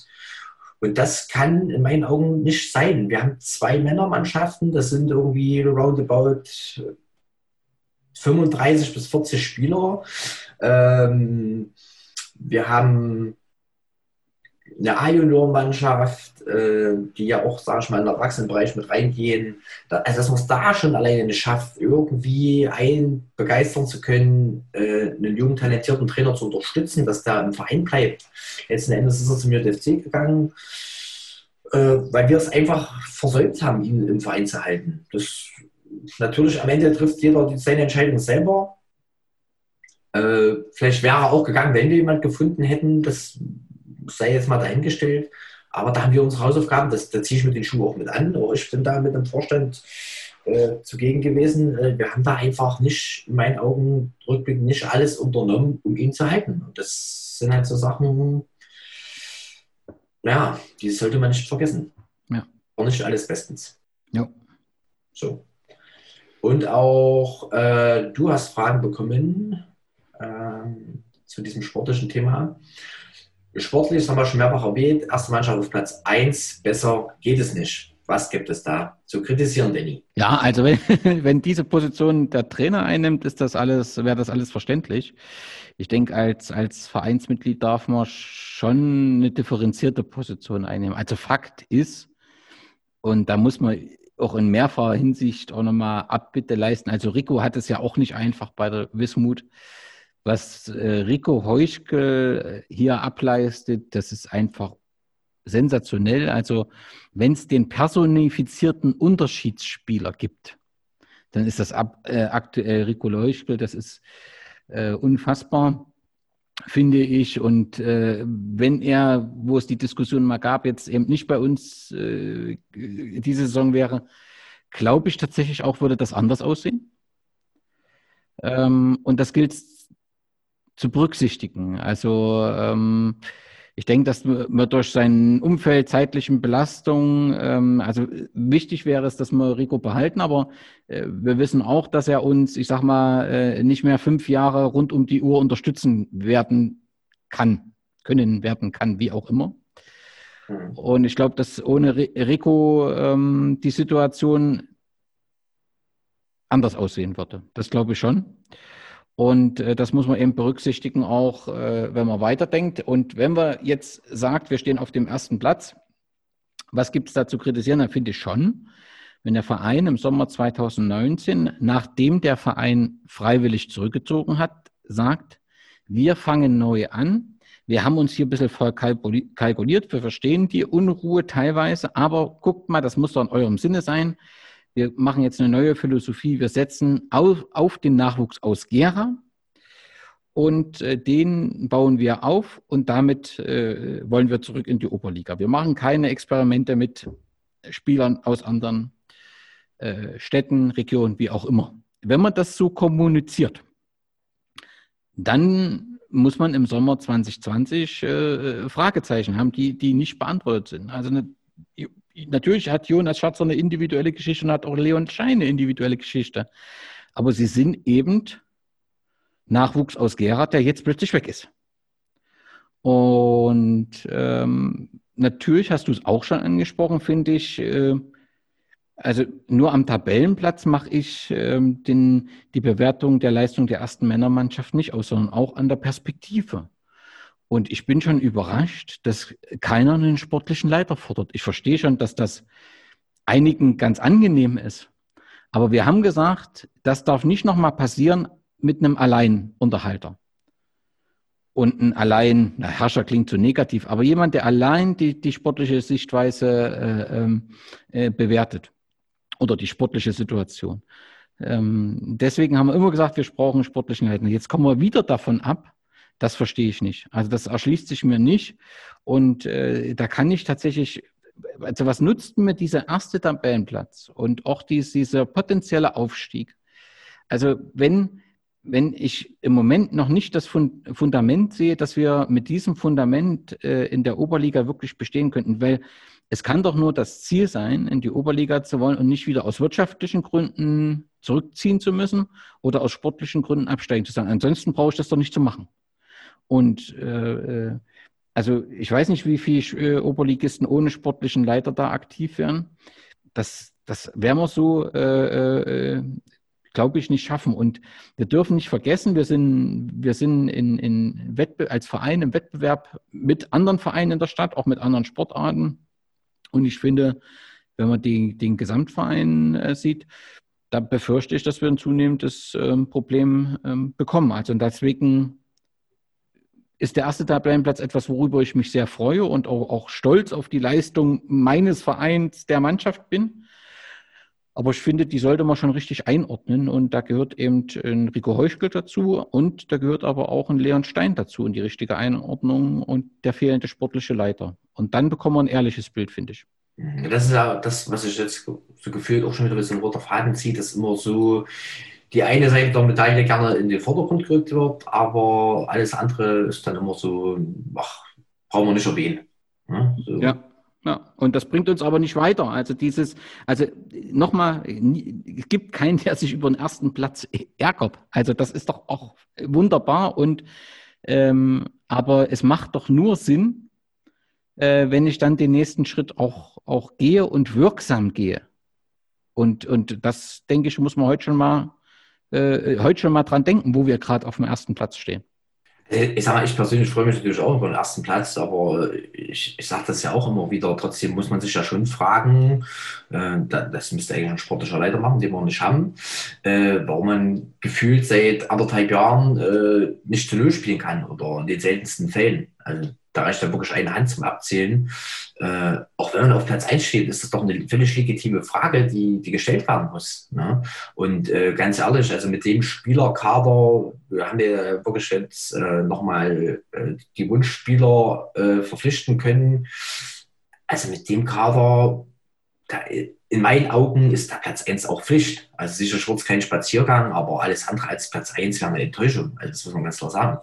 Und das kann in meinen Augen nicht sein. Wir haben zwei Männermannschaften, das sind irgendwie roundabout 35 bis 40 Spieler. Ähm, wir haben eine A-Junior-Mannschaft, äh, die ja auch, sage ich mal, in den Erwachsenenbereich mit reingehen. Da, also, dass man es da schon alleine nicht schafft, irgendwie einen begeistern zu können, äh, einen jungen, talentierten Trainer zu unterstützen, dass der im Verein bleibt. Letzten Endes ist er zu mir DFC gegangen, äh, weil wir es einfach versäumt haben, ihn im Verein zu halten. Das, natürlich, am Ende trifft jeder seine Entscheidung selber. Äh, vielleicht wäre er auch gegangen, wenn wir jemanden gefunden hätten. Das sei jetzt mal dahingestellt. Aber da haben wir unsere Hausaufgaben, das, da ziehe ich mit den Schuh auch mit an. Auch ich bin da mit dem Vorstand äh, zugegen gewesen. Äh, wir haben da einfach nicht, in meinen Augen, rückblickend nicht alles unternommen, um ihn zu halten. Und das sind halt so Sachen, ja, die sollte man nicht vergessen. Ja. War nicht alles bestens. Ja. So. Und auch äh, du hast Fragen bekommen ähm, zu diesem sportlichen Thema. Sportlich, das haben wir schon mehrfach erwähnt, erste Mannschaft auf Platz 1, besser geht es nicht. Was gibt es da zu kritisieren, Danny? Ja, also wenn, wenn diese Position der Trainer einnimmt, ist das alles, wäre das alles verständlich. Ich denke, als, als Vereinsmitglied darf man schon eine differenzierte Position einnehmen. Also Fakt ist, und da muss man auch in mehrfacher Hinsicht auch nochmal Abbitte leisten. Also Rico hat es ja auch nicht einfach bei der Wismut was äh, Rico Heuschkel äh, hier ableistet, das ist einfach sensationell. Also wenn es den personifizierten Unterschiedsspieler gibt, dann ist das ab, äh, aktuell Rico Heuschkel, das ist äh, unfassbar, finde ich. Und äh, wenn er, wo es die Diskussion mal gab, jetzt eben nicht bei uns äh, diese Saison wäre, glaube ich tatsächlich auch, würde das anders aussehen. Ähm, und das gilt zu berücksichtigen. Also ähm, ich denke, dass man durch sein Umfeld, zeitlichen Belastung, ähm, also wichtig wäre es, dass wir Rico behalten, aber äh, wir wissen auch, dass er uns, ich sag mal, äh, nicht mehr fünf Jahre rund um die Uhr unterstützen werden kann, können werden kann, wie auch immer. Mhm. Und ich glaube, dass ohne Rico ähm, die Situation anders aussehen würde. Das glaube ich schon. Und äh, das muss man eben berücksichtigen, auch äh, wenn man weiterdenkt. Und wenn man jetzt sagt, wir stehen auf dem ersten Platz, was gibt es da zu kritisieren? Dann finde ich schon, wenn der Verein im Sommer 2019, nachdem der Verein freiwillig zurückgezogen hat, sagt, wir fangen neu an. Wir haben uns hier ein bisschen voll kalkuliert. Wir verstehen die Unruhe teilweise, aber guckt mal, das muss doch in eurem Sinne sein wir machen jetzt eine neue Philosophie, wir setzen auf, auf den Nachwuchs aus Gera und äh, den bauen wir auf und damit äh, wollen wir zurück in die Oberliga. Wir machen keine Experimente mit Spielern aus anderen äh, Städten, Regionen, wie auch immer. Wenn man das so kommuniziert, dann muss man im Sommer 2020 äh, Fragezeichen haben, die, die nicht beantwortet sind. Also eine natürlich hat Jonas Schatzer eine individuelle Geschichte und hat auch Leon Schein eine individuelle Geschichte. Aber sie sind eben Nachwuchs aus Gera, der jetzt plötzlich weg ist. Und ähm, natürlich hast du es auch schon angesprochen, finde ich. Äh, also nur am Tabellenplatz mache ich ähm, den, die Bewertung der Leistung der ersten Männermannschaft nicht aus, sondern auch an der Perspektive. Und ich bin schon überrascht, dass keiner einen sportlichen Leiter fordert. Ich verstehe schon, dass das einigen ganz angenehm ist. Aber wir haben gesagt, das darf nicht nochmal passieren mit einem Alleinunterhalter. Und ein allein, na, Herrscher klingt zu negativ, aber jemand, der allein die, die sportliche Sichtweise äh, ähm, äh, bewertet oder die sportliche Situation. Ähm, deswegen haben wir immer gesagt, wir brauchen sportlichen Leiter. Jetzt kommen wir wieder davon ab, das verstehe ich nicht. Also das erschließt sich mir nicht. Und äh, da kann ich tatsächlich, also was nutzt mir dieser erste Tabellenplatz und auch dies, dieser potenzielle Aufstieg? Also wenn, wenn ich im Moment noch nicht das Fundament sehe, dass wir mit diesem Fundament äh, in der Oberliga wirklich bestehen könnten, weil es kann doch nur das Ziel sein, in die Oberliga zu wollen und nicht wieder aus wirtschaftlichen Gründen zurückziehen zu müssen oder aus sportlichen Gründen absteigen zu sein. Ansonsten brauche ich das doch nicht zu machen. Und äh, äh, also ich weiß nicht, wie viele äh, Oberligisten ohne sportlichen Leiter da aktiv wären. Das, das werden wir so, äh, äh, glaube ich, nicht schaffen. Und wir dürfen nicht vergessen, wir sind, wir sind in, in Wettbe als Verein im Wettbewerb mit anderen Vereinen in der Stadt, auch mit anderen Sportarten. Und ich finde, wenn man die, den Gesamtverein äh, sieht, da befürchte ich, dass wir ein zunehmendes ähm, Problem ähm, bekommen. Also deswegen ist der erste Tabellenplatz etwas, worüber ich mich sehr freue und auch, auch stolz auf die Leistung meines Vereins der Mannschaft bin. Aber ich finde, die sollte man schon richtig einordnen. Und da gehört eben ein Rico Heuschkel dazu und da gehört aber auch ein Leon Stein dazu in die richtige Einordnung und der fehlende sportliche Leiter. Und dann bekommen wir ein ehrliches Bild, finde ich. Das ist ja das, was ich jetzt so gefühlt auch schon wieder ein bisschen roter Faden zieht, dass immer so die eine Seite der Medaille gerne in den Vordergrund gerückt wird, aber alles andere ist dann immer so, ach, brauchen wir nicht erwähnen. Ja, so. ja. Ja, und das bringt uns aber nicht weiter. Also dieses, also nochmal, es gibt keinen, der sich über den ersten Platz ärgert. Also das ist doch auch wunderbar und ähm, aber es macht doch nur Sinn, äh, wenn ich dann den nächsten Schritt auch, auch gehe und wirksam gehe. Und, und das, denke ich, muss man heute schon mal äh, heute schon mal dran denken, wo wir gerade auf dem ersten Platz stehen. Äh, ich sage ich persönlich freue mich natürlich auch über den ersten Platz, aber ich, ich sage das ja auch immer wieder. Trotzdem muss man sich ja schon fragen, äh, das müsste eigentlich ein sportlicher Leiter machen, den wir nicht haben, äh, warum man gefühlt seit anderthalb Jahren äh, nicht zu Null spielen kann oder in den seltensten Fällen. Also da reicht ja wirklich eine Hand zum Abzählen. Äh, auch wenn man auf Platz 1 steht, ist das doch eine völlig legitime Frage, die, die gestellt werden muss. Ne? Und äh, ganz ehrlich, also mit dem Spielerkader wir haben wir wirklich jetzt äh, nochmal äh, die Wunschspieler äh, verpflichten können. Also mit dem Kader, da, in meinen Augen ist der Platz 1 auch Pflicht. Also sicher Schwarz kein Spaziergang, aber alles andere als Platz 1 wäre eine Enttäuschung. Also das muss man ganz klar sagen.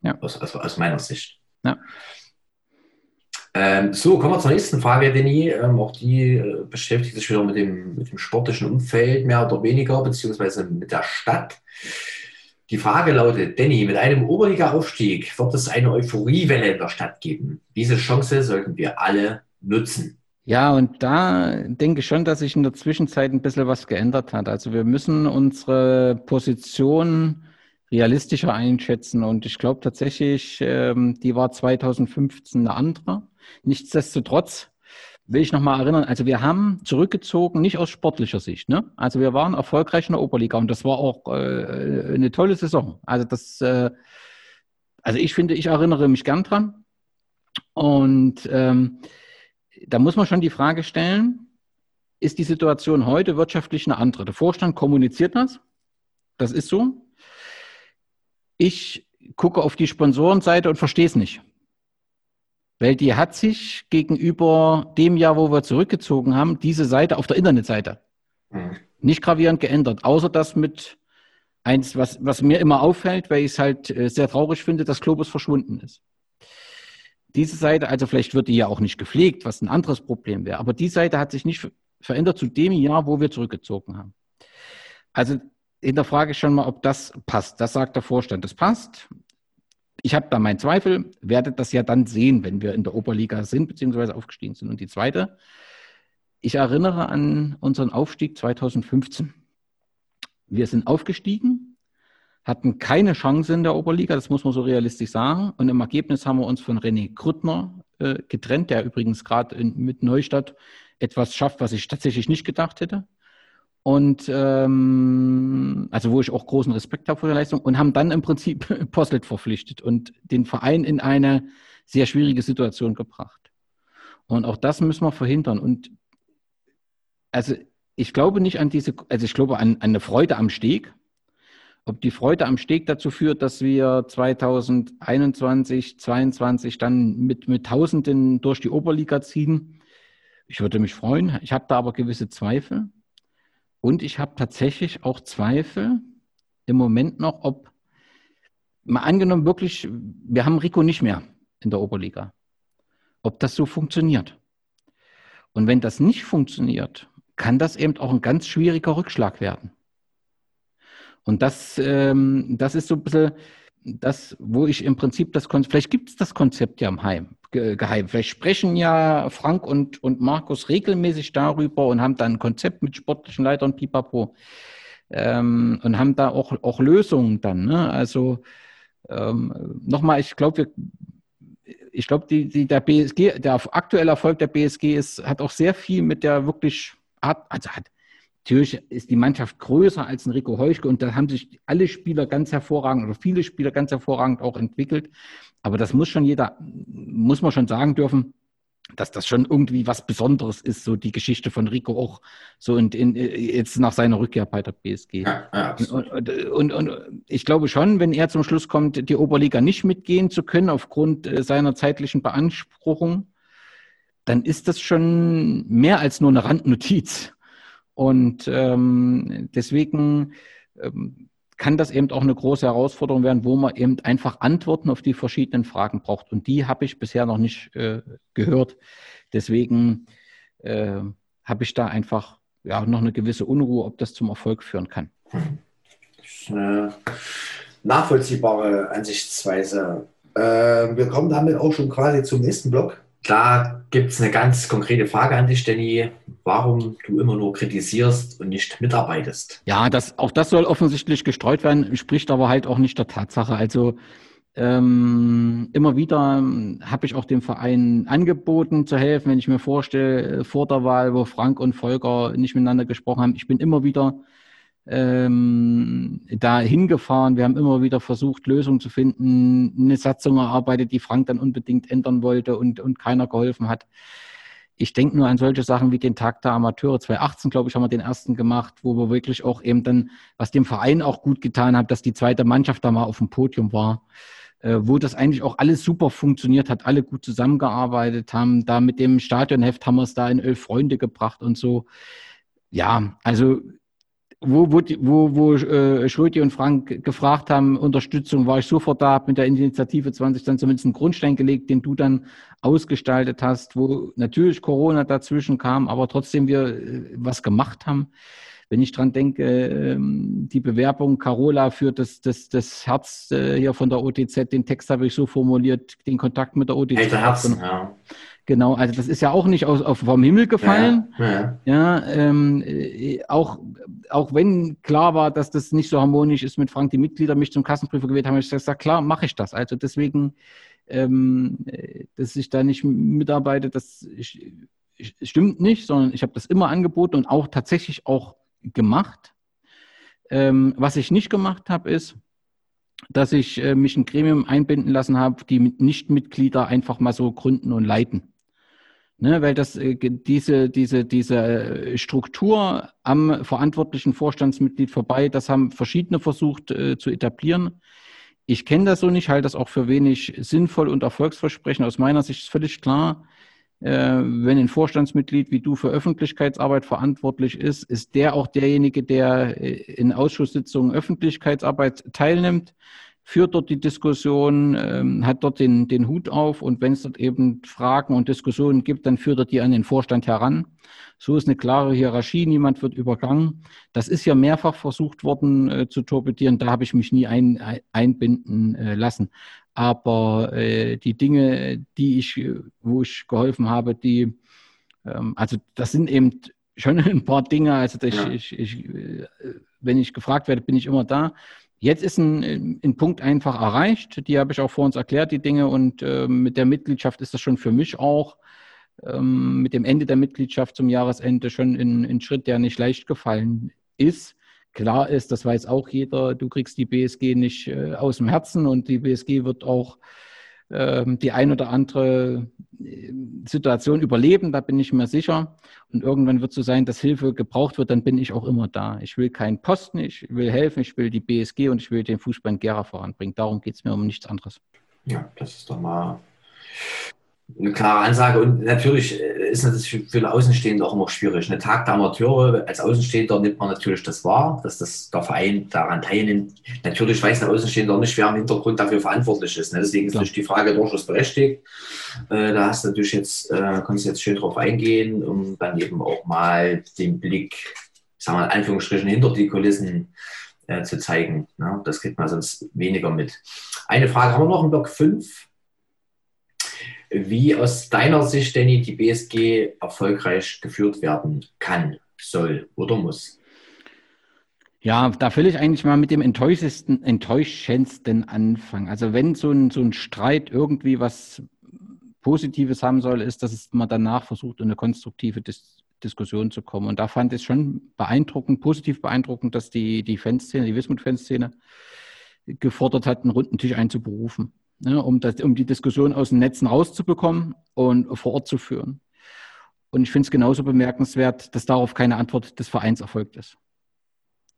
Ja. Aus, aus, aus meiner Sicht. Ja. Ähm, so, kommen wir zur nächsten Frage, Denny. Ähm, auch die äh, beschäftigt sich wieder mit dem, mit dem sportlichen Umfeld mehr oder weniger, beziehungsweise mit der Stadt. Die Frage lautet, Danny, mit einem Oberliga-Aufstieg wird es eine Euphoriewelle in der Stadt geben. Diese Chance sollten wir alle nutzen. Ja, und da denke ich schon, dass sich in der Zwischenzeit ein bisschen was geändert hat. Also wir müssen unsere Position realistischer einschätzen. Und ich glaube tatsächlich, ähm, die war 2015 eine andere. Nichtsdestotrotz will ich nochmal erinnern, also wir haben zurückgezogen, nicht aus sportlicher Sicht. Ne? Also wir waren erfolgreich in der Oberliga und das war auch äh, eine tolle Saison. Also das, äh, also ich finde, ich erinnere mich gern dran. Und ähm, da muss man schon die Frage stellen, ist die Situation heute wirtschaftlich eine andere? Der Vorstand kommuniziert das. Das ist so. Ich gucke auf die Sponsorenseite und verstehe es nicht. Weil die hat sich gegenüber dem Jahr, wo wir zurückgezogen haben, diese Seite auf der Internetseite mhm. nicht gravierend geändert. Außer das mit eins, was, was mir immer auffällt, weil ich es halt äh, sehr traurig finde, dass Globus verschwunden ist. diese Seite, also vielleicht wird die ja auch nicht gepflegt, was ein anderes Problem wäre, aber die Seite hat sich nicht verändert zu dem Jahr, wo wir zurückgezogen haben. Also hinterfrage ich schon mal, ob das passt. Das sagt der Vorstand. Das passt. Ich habe da meinen Zweifel, werde das ja dann sehen, wenn wir in der Oberliga sind, beziehungsweise aufgestiegen sind. Und die zweite, ich erinnere an unseren Aufstieg 2015. Wir sind aufgestiegen, hatten keine Chance in der Oberliga, das muss man so realistisch sagen. Und im Ergebnis haben wir uns von René Krüttner äh, getrennt, der übrigens gerade mit Neustadt etwas schafft, was ich tatsächlich nicht gedacht hätte. Und ähm, also wo ich auch großen Respekt habe vor der Leistung und haben dann im Prinzip Posselt verpflichtet und den Verein in eine sehr schwierige Situation gebracht. Und auch das müssen wir verhindern. Und also ich glaube nicht an diese, also ich glaube an, an eine Freude am Steg. Ob die Freude am Steg dazu führt, dass wir 2021, 2022 dann mit, mit Tausenden durch die Oberliga ziehen, ich würde mich freuen. Ich habe da aber gewisse Zweifel. Und ich habe tatsächlich auch Zweifel im Moment noch, ob, mal angenommen wirklich, wir haben Rico nicht mehr in der Oberliga, ob das so funktioniert. Und wenn das nicht funktioniert, kann das eben auch ein ganz schwieriger Rückschlag werden. Und das, ähm, das ist so ein bisschen das, wo ich im Prinzip das Konzept, vielleicht gibt es das Konzept ja im Heim, geheim. Vielleicht sprechen ja Frank und, und Markus regelmäßig darüber und haben dann ein Konzept mit sportlichen Leitern Pipapo ähm, und haben da auch, auch Lösungen dann. Ne? Also ähm, nochmal, ich glaube, ich glaube, die, die, der BSG, der aktuelle Erfolg der BSG ist, hat auch sehr viel mit der wirklich Art, also hat Natürlich ist die Mannschaft größer als ein Rico Heuschke und da haben sich alle Spieler ganz hervorragend oder viele Spieler ganz hervorragend auch entwickelt. Aber das muss schon jeder, muss man schon sagen dürfen, dass das schon irgendwie was Besonderes ist, so die Geschichte von Rico auch so in, in, jetzt nach seiner Rückkehr bei der BSG. Ja, ja, und, und, und, ich glaube schon, wenn er zum Schluss kommt, die Oberliga nicht mitgehen zu können aufgrund äh, seiner zeitlichen Beanspruchung, dann ist das schon mehr als nur eine Randnotiz. Und ähm, deswegen ähm, kann das eben auch eine große Herausforderung werden, wo man eben einfach Antworten auf die verschiedenen Fragen braucht. Und die habe ich bisher noch nicht äh, gehört. Deswegen äh, habe ich da einfach ja, noch eine gewisse Unruhe, ob das zum Erfolg führen kann. Das ist eine nachvollziehbare Ansichtsweise. Äh, wir kommen damit auch schon quasi zum nächsten Block. Da gibt es eine ganz konkrete Frage an dich, Danny. Warum du immer nur kritisierst und nicht mitarbeitest? Ja, das, auch das soll offensichtlich gestreut werden, spricht aber halt auch nicht der Tatsache. Also ähm, immer wieder ähm, habe ich auch dem Verein angeboten zu helfen, wenn ich mir vorstelle, vor der Wahl, wo Frank und Volker nicht miteinander gesprochen haben. Ich bin immer wieder ähm, da hingefahren. Wir haben immer wieder versucht, Lösungen zu finden, eine Satzung erarbeitet, die Frank dann unbedingt ändern wollte und, und keiner geholfen hat. Ich denke nur an solche Sachen wie den Tag der Amateure 2018, glaube ich, haben wir den ersten gemacht, wo wir wirklich auch eben dann, was dem Verein auch gut getan hat, dass die zweite Mannschaft da mal auf dem Podium war, äh, wo das eigentlich auch alles super funktioniert hat, alle gut zusammengearbeitet haben. Da mit dem Stadionheft haben wir es da in elf Freunde gebracht und so. Ja, also wo, wo, wo, wo äh, Schrödi und Frank gefragt haben, Unterstützung, war ich sofort da, mit der Initiative 20 dann zumindest einen Grundstein gelegt, den du dann ausgestaltet hast, wo natürlich Corona dazwischen kam, aber trotzdem wir äh, was gemacht haben. Wenn ich dran denke, äh, die Bewerbung Carola für das, das, das Herz äh, hier von der OTZ, den Text habe ich so formuliert, den Kontakt mit der OTZ. Herzen, ja. Genau, also das ist ja auch nicht aus, auf, vom Himmel gefallen. Ja, ja. ja ähm, äh, auch, auch wenn klar war, dass das nicht so harmonisch ist mit Frank, die Mitglieder mich zum Kassenprüfer gewählt haben, habe ich gesagt, klar, mache ich das. Also deswegen, ähm, dass ich da nicht mitarbeite, das stimmt nicht, sondern ich habe das immer angeboten und auch tatsächlich auch gemacht. Ähm, was ich nicht gemacht habe, ist, dass ich äh, mich ein Gremium einbinden lassen habe, die Nichtmitglieder einfach mal so gründen und leiten. Ne, weil das äh, diese, diese, diese äh, Struktur am verantwortlichen Vorstandsmitglied vorbei, das haben verschiedene versucht äh, zu etablieren. Ich kenne das so nicht, halte das auch für wenig sinnvoll und erfolgsversprechend. Aus meiner Sicht ist völlig klar, äh, wenn ein Vorstandsmitglied wie du für Öffentlichkeitsarbeit verantwortlich ist, ist der auch derjenige, der äh, in Ausschusssitzungen Öffentlichkeitsarbeit teilnimmt führt dort die Diskussion, ähm, hat dort den, den Hut auf und wenn es dort eben Fragen und Diskussionen gibt, dann führt er die an den Vorstand heran. So ist eine klare Hierarchie, niemand wird übergangen. Das ist ja mehrfach versucht worden äh, zu torpedieren, da habe ich mich nie ein, einbinden äh, lassen. Aber äh, die Dinge, die ich, wo ich geholfen habe, die, ähm, also das sind eben schon ein paar Dinge. Also ich, ja. ich, ich, äh, wenn ich gefragt werde, bin ich immer da. Jetzt ist ein, ein Punkt einfach erreicht. Die habe ich auch vor uns erklärt, die Dinge. Und äh, mit der Mitgliedschaft ist das schon für mich auch ähm, mit dem Ende der Mitgliedschaft zum Jahresende schon ein, ein Schritt, der nicht leicht gefallen ist. Klar ist, das weiß auch jeder, du kriegst die BSG nicht äh, aus dem Herzen und die BSG wird auch die ein oder andere äh, Situation überleben, da bin ich mir sicher. Und irgendwann wird es so sein, dass Hilfe gebraucht wird, dann bin ich auch immer da. Ich will keinen Posten, ich will helfen, ich will die BSG und ich will den Fußball in Gera voranbringen. Darum geht es mir um nichts anderes. Ja, das ist doch mal eine klare Ansage und natürlich äh, ist das für den Außenstehenden auch immer schwierig. Eine Tag der Amateure, als Außenstehender nimmt man natürlich das wahr, dass das der Verein daran teilnimmt. Natürlich weiß ein Außenstehender nicht, wer im Hintergrund dafür verantwortlich ist. Ne? Deswegen ist natürlich die Frage durchaus berechtigt. Äh, da hast du natürlich jetzt, äh, kannst du jetzt schön drauf eingehen, um dann eben auch mal den Blick, sagen wir in Anführungsstrichen, hinter die Kulissen zu zeigen. Ne? Das kriegt man sonst weniger mit. Eine Frage haben wir noch im Block 5 wie aus deiner Sicht, Danny, die BSG erfolgreich geführt werden kann, soll oder muss? Ja, da will ich eigentlich mal mit dem enttäuschendsten, enttäuschendsten anfangen. Also wenn so ein, so ein Streit irgendwie was Positives haben soll, ist, dass man danach versucht, in eine konstruktive Dis Diskussion zu kommen. Und da fand ich es schon beeindruckend, positiv beeindruckend, dass die, die Fanszene, die Wismut-Fanszene gefordert hat, einen runden Tisch einzuberufen ne, um, das, um die Diskussion aus den Netzen rauszubekommen und vor Ort zu führen. Und ich finde es genauso bemerkenswert, dass darauf keine Antwort des Vereins erfolgt ist.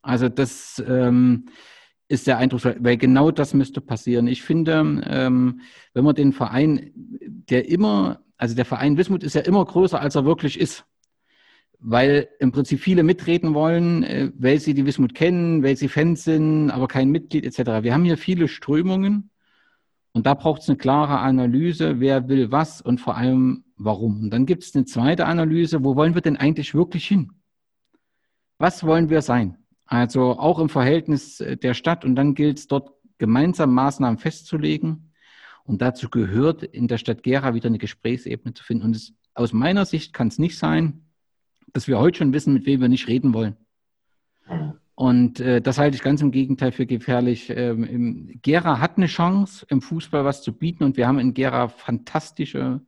Also das ähm, ist sehr eindrucksvoll, weil genau das müsste passieren. Ich finde, ähm, wenn man den Verein, der immer, also der Verein Wismut ist ja immer größer, als er wirklich ist. Weil im Prinzip viele mitreden wollen, äh, weil sie die Wismut kennen, weil sie Fans sind, aber kein Mitglied etc. Wir haben hier viele Strömungen und da braucht es eine klare Analyse, wer will was und vor allem warum. Und dann gibt es eine zweite Analyse, wo wollen wir denn eigentlich wirklich hin? Was wollen wir sein? Also auch im Verhältnis der Stadt. Und dann gilt es dort gemeinsam Maßnahmen festzulegen. Und dazu gehört in der Stadt Gera wieder eine Gesprächsebene zu finden. Und es, aus meiner Sicht kann es nicht sein, dass wir heute schon wissen, mit wem wir nicht reden wollen. Und äh, das halte ich ganz im Gegenteil für gefährlich. Ähm, Gera hat eine Chance, im Fußball was zu bieten und wir haben in Gera fantastische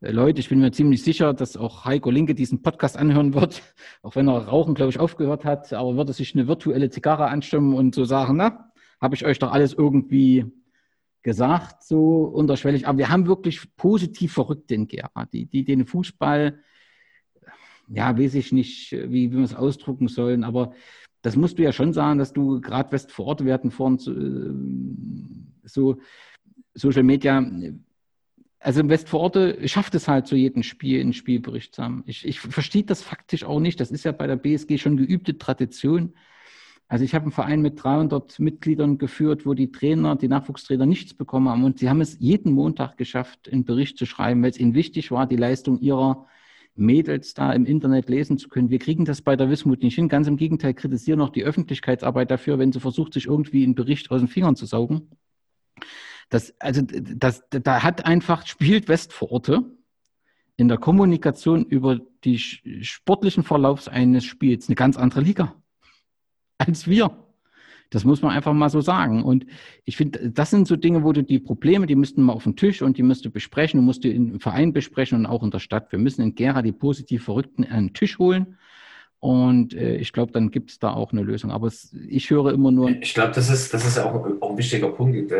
äh, Leute. Ich bin mir ziemlich sicher, dass auch Heiko Linke diesen Podcast anhören wird, auch wenn er Rauchen, glaube ich, aufgehört hat, aber würde sich eine virtuelle Zigarre anstimmen und so sagen, na, habe ich euch doch alles irgendwie gesagt, so unterschwellig. Aber wir haben wirklich positiv Verrückte in Gera, die, die den Fußball, ja, weiß ich nicht, wie, wie wir es ausdrucken sollen, aber das musst du ja schon sagen, dass du gerade West vor Ort, wir hatten vorhin äh, so Social Media, also West vor Ort schafft es halt zu jedem Spiel einen Spielbericht zu haben. Ich, ich verstehe das faktisch auch nicht. Das ist ja bei der BSG schon geübte Tradition. Also ich habe einen Verein mit 300 Mitgliedern geführt, wo die Trainer, die Nachwuchstrainer nichts bekommen haben. Und sie haben es jeden Montag geschafft, einen Bericht zu schreiben, weil es ihnen wichtig war, die Leistung ihrer Mädels da im Internet lesen zu können. Wir kriegen das bei der Wismut nicht hin. Ganz im Gegenteil, kritisieren noch die Öffentlichkeitsarbeit dafür, wenn sie versucht, sich irgendwie einen Bericht aus den Fingern zu saugen. Das, also, das, da hat einfach, spielt Westvororte in der Kommunikation über die sportlichen Verlaufs eines Spiels eine ganz andere Liga als wir. Das muss man einfach mal so sagen. Und ich finde, das sind so Dinge, wo du die Probleme, die müssten mal auf den Tisch und die müsst du besprechen. Du musst die im Verein besprechen und auch in der Stadt. Wir müssen in Gera die positiv Verrückten an den Tisch holen. Und äh, ich glaube, dann gibt es da auch eine Lösung. Aber es, ich höre immer nur. Ich glaube, das ist, das ist auch, auch ein wichtiger Punkt.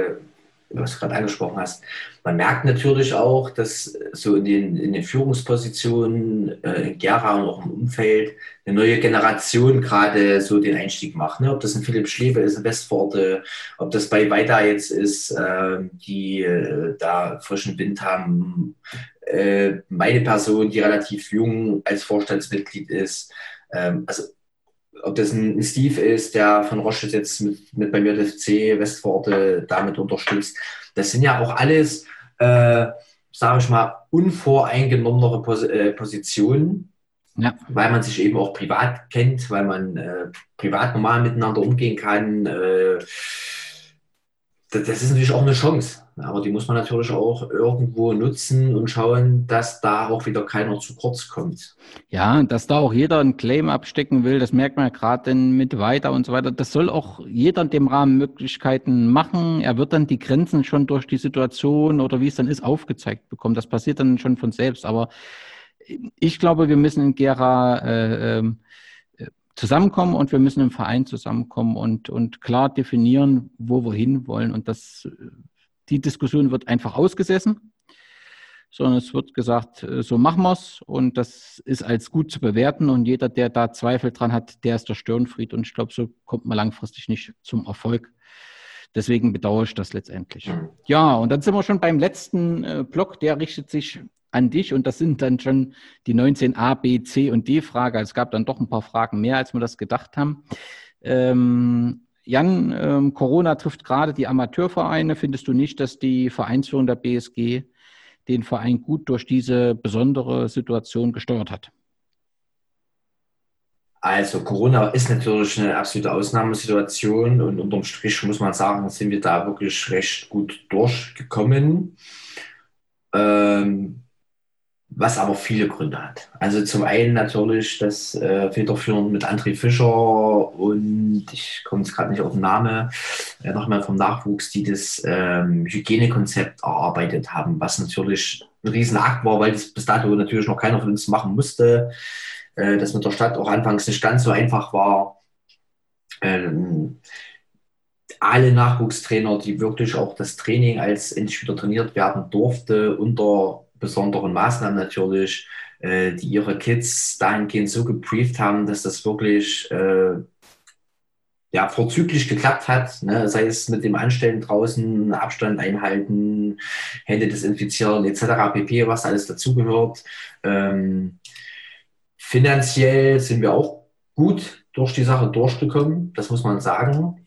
Was du gerade angesprochen hast. Man merkt natürlich auch, dass so in den, in den Führungspositionen äh, in Gera und auch im Umfeld eine neue Generation gerade so den Einstieg macht. Ne? Ob das ein Philipp Schlebe ist, in Westforte, ob das bei Weida jetzt ist, äh, die äh, da frischen Wind haben. Äh, meine Person, die relativ jung als Vorstandsmitglied ist. Ähm, also ob das ein Steve ist, der von Roche jetzt mit, mit bei mir das C Westworte damit unterstützt. Das sind ja auch alles, äh, sage ich mal, unvoreingenommenere Pos äh, Positionen, ja. weil man sich eben auch privat kennt, weil man äh, privat normal miteinander umgehen kann. Äh, das, ist natürlich auch eine Chance. Aber die muss man natürlich auch irgendwo nutzen und schauen, dass da auch wieder keiner zu kurz kommt. Ja, dass da auch jeder einen Claim abstecken will, das merkt man ja gerade mit weiter und so weiter. Das soll auch jeder in dem Rahmen Möglichkeiten machen. Er wird dann die Grenzen schon durch die Situation oder wie es dann ist, aufgezeigt bekommen. Das passiert dann schon von selbst. Aber ich glaube, wir müssen in Gera äh, ähm, zusammenkommen und wir müssen im Verein zusammenkommen und, und klar definieren, wo wir hinwollen. Und das die Diskussion wird einfach ausgesessen, sondern es wird gesagt, äh, so machen wir es und das ist als gut zu bewerten und jeder, der da Zweifel dran hat, der ist der Störenfried und ich glaube, so kommt man langfristig nicht zum Erfolg. Deswegen bedauere ich das letztendlich. Mhm. Ja, und dann sind wir schon beim letzten äh, Block, der richtet sich an dich und das sind dann schon die 19 A, B, C und D Frage. Es gab dann doch ein paar Fragen mehr, als wir das gedacht haben. Ähm, Jan, ähm, Corona trifft gerade die Amateurvereine. Findest du nicht, dass die Vereinsführung der BSG den Verein gut durch diese besondere Situation gesteuert hat? Also Corona ist natürlich eine absolute Ausnahmesituation und unterm Strich muss man sagen, sind wir da wirklich recht gut durchgekommen. Ähm, was aber viele Gründe hat. Also zum einen natürlich das äh, Federführen mit André Fischer und ich komme jetzt gerade nicht auf den Namen, äh, nochmal vom Nachwuchs, die das ähm, Hygienekonzept erarbeitet haben, was natürlich ein Riesenakt war, weil das bis dato natürlich noch keiner von uns machen musste. Äh, das mit der Stadt auch anfangs nicht ganz so einfach war. Ähm, alle Nachwuchstrainer, die wirklich auch das Training als endlich wieder trainiert werden durfte, unter besonderen Maßnahmen natürlich, äh, die ihre Kids dahingehend so gebrieft haben, dass das wirklich äh, ja, vorzüglich geklappt hat, ne? sei es mit dem Anstellen draußen, Abstand einhalten, Hände desinfizieren etc. pp., was alles dazugehört. Ähm, finanziell sind wir auch gut durch die Sache durchgekommen, das muss man sagen.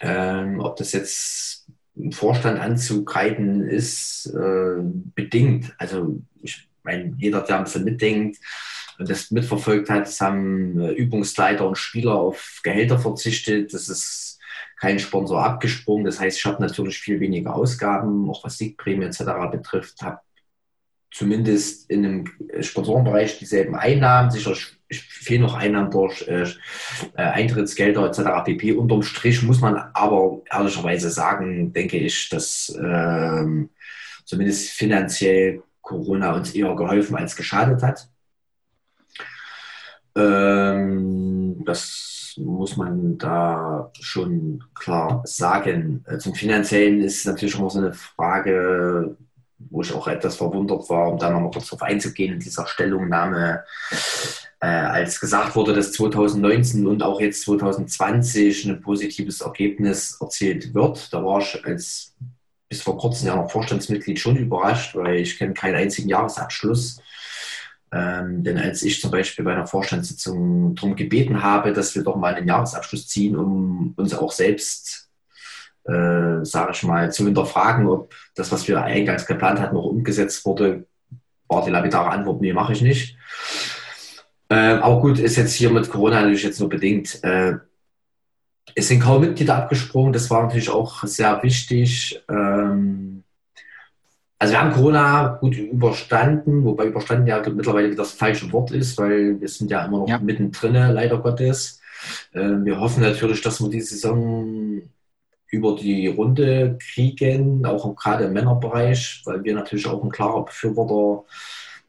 Ähm, ob das jetzt Vorstand anzugreifen, ist äh, bedingt. Also ich meine, jeder, der ein bisschen mitdenkt und das mitverfolgt hat, es haben äh, Übungsleiter und Spieler auf Gehälter verzichtet. Das ist kein Sponsor abgesprungen. Das heißt, ich habe natürlich viel weniger Ausgaben, auch was Siegprämie etc. betrifft, habe zumindest in dem Sponsorenbereich dieselben Einnahmen. Sicher fehlen noch Einnahmen durch äh, äh Eintrittsgelder etc. pp. Unterm Strich muss man aber ehrlicherweise sagen, denke ich, dass äh, zumindest finanziell Corona uns eher geholfen als geschadet hat. Ähm, das muss man da schon klar sagen. Äh, zum Finanziellen ist natürlich immer so eine Frage, wo ich auch etwas verwundert war, um da nochmal kurz darauf einzugehen, in dieser Stellungnahme, äh, als gesagt wurde, dass 2019 und auch jetzt 2020 ein positives Ergebnis erzielt wird. Da war ich als bis vor kurzem ja noch Vorstandsmitglied schon überrascht, weil ich kenne keinen einzigen Jahresabschluss. Ähm, denn als ich zum Beispiel bei einer Vorstandssitzung darum gebeten habe, dass wir doch mal einen Jahresabschluss ziehen, um uns auch selbst äh, sage ich mal, zu hinterfragen, ob das, was wir eingangs geplant hatten, noch umgesetzt wurde, war die lapidare Antwort, nee, mache ich nicht. Äh, aber gut, ist jetzt hier mit Corona natürlich jetzt nur bedingt. Äh, es sind kaum Mitglieder abgesprungen, das war natürlich auch sehr wichtig. Ähm, also wir haben Corona gut überstanden, wobei überstanden ja mittlerweile wieder das falsche Wort ist, weil wir sind ja immer noch ja. mittendrin, leider Gottes. Äh, wir hoffen natürlich, dass wir die Saison über die Runde kriegen, auch gerade im Männerbereich, weil wir natürlich auch ein klarer Befürworter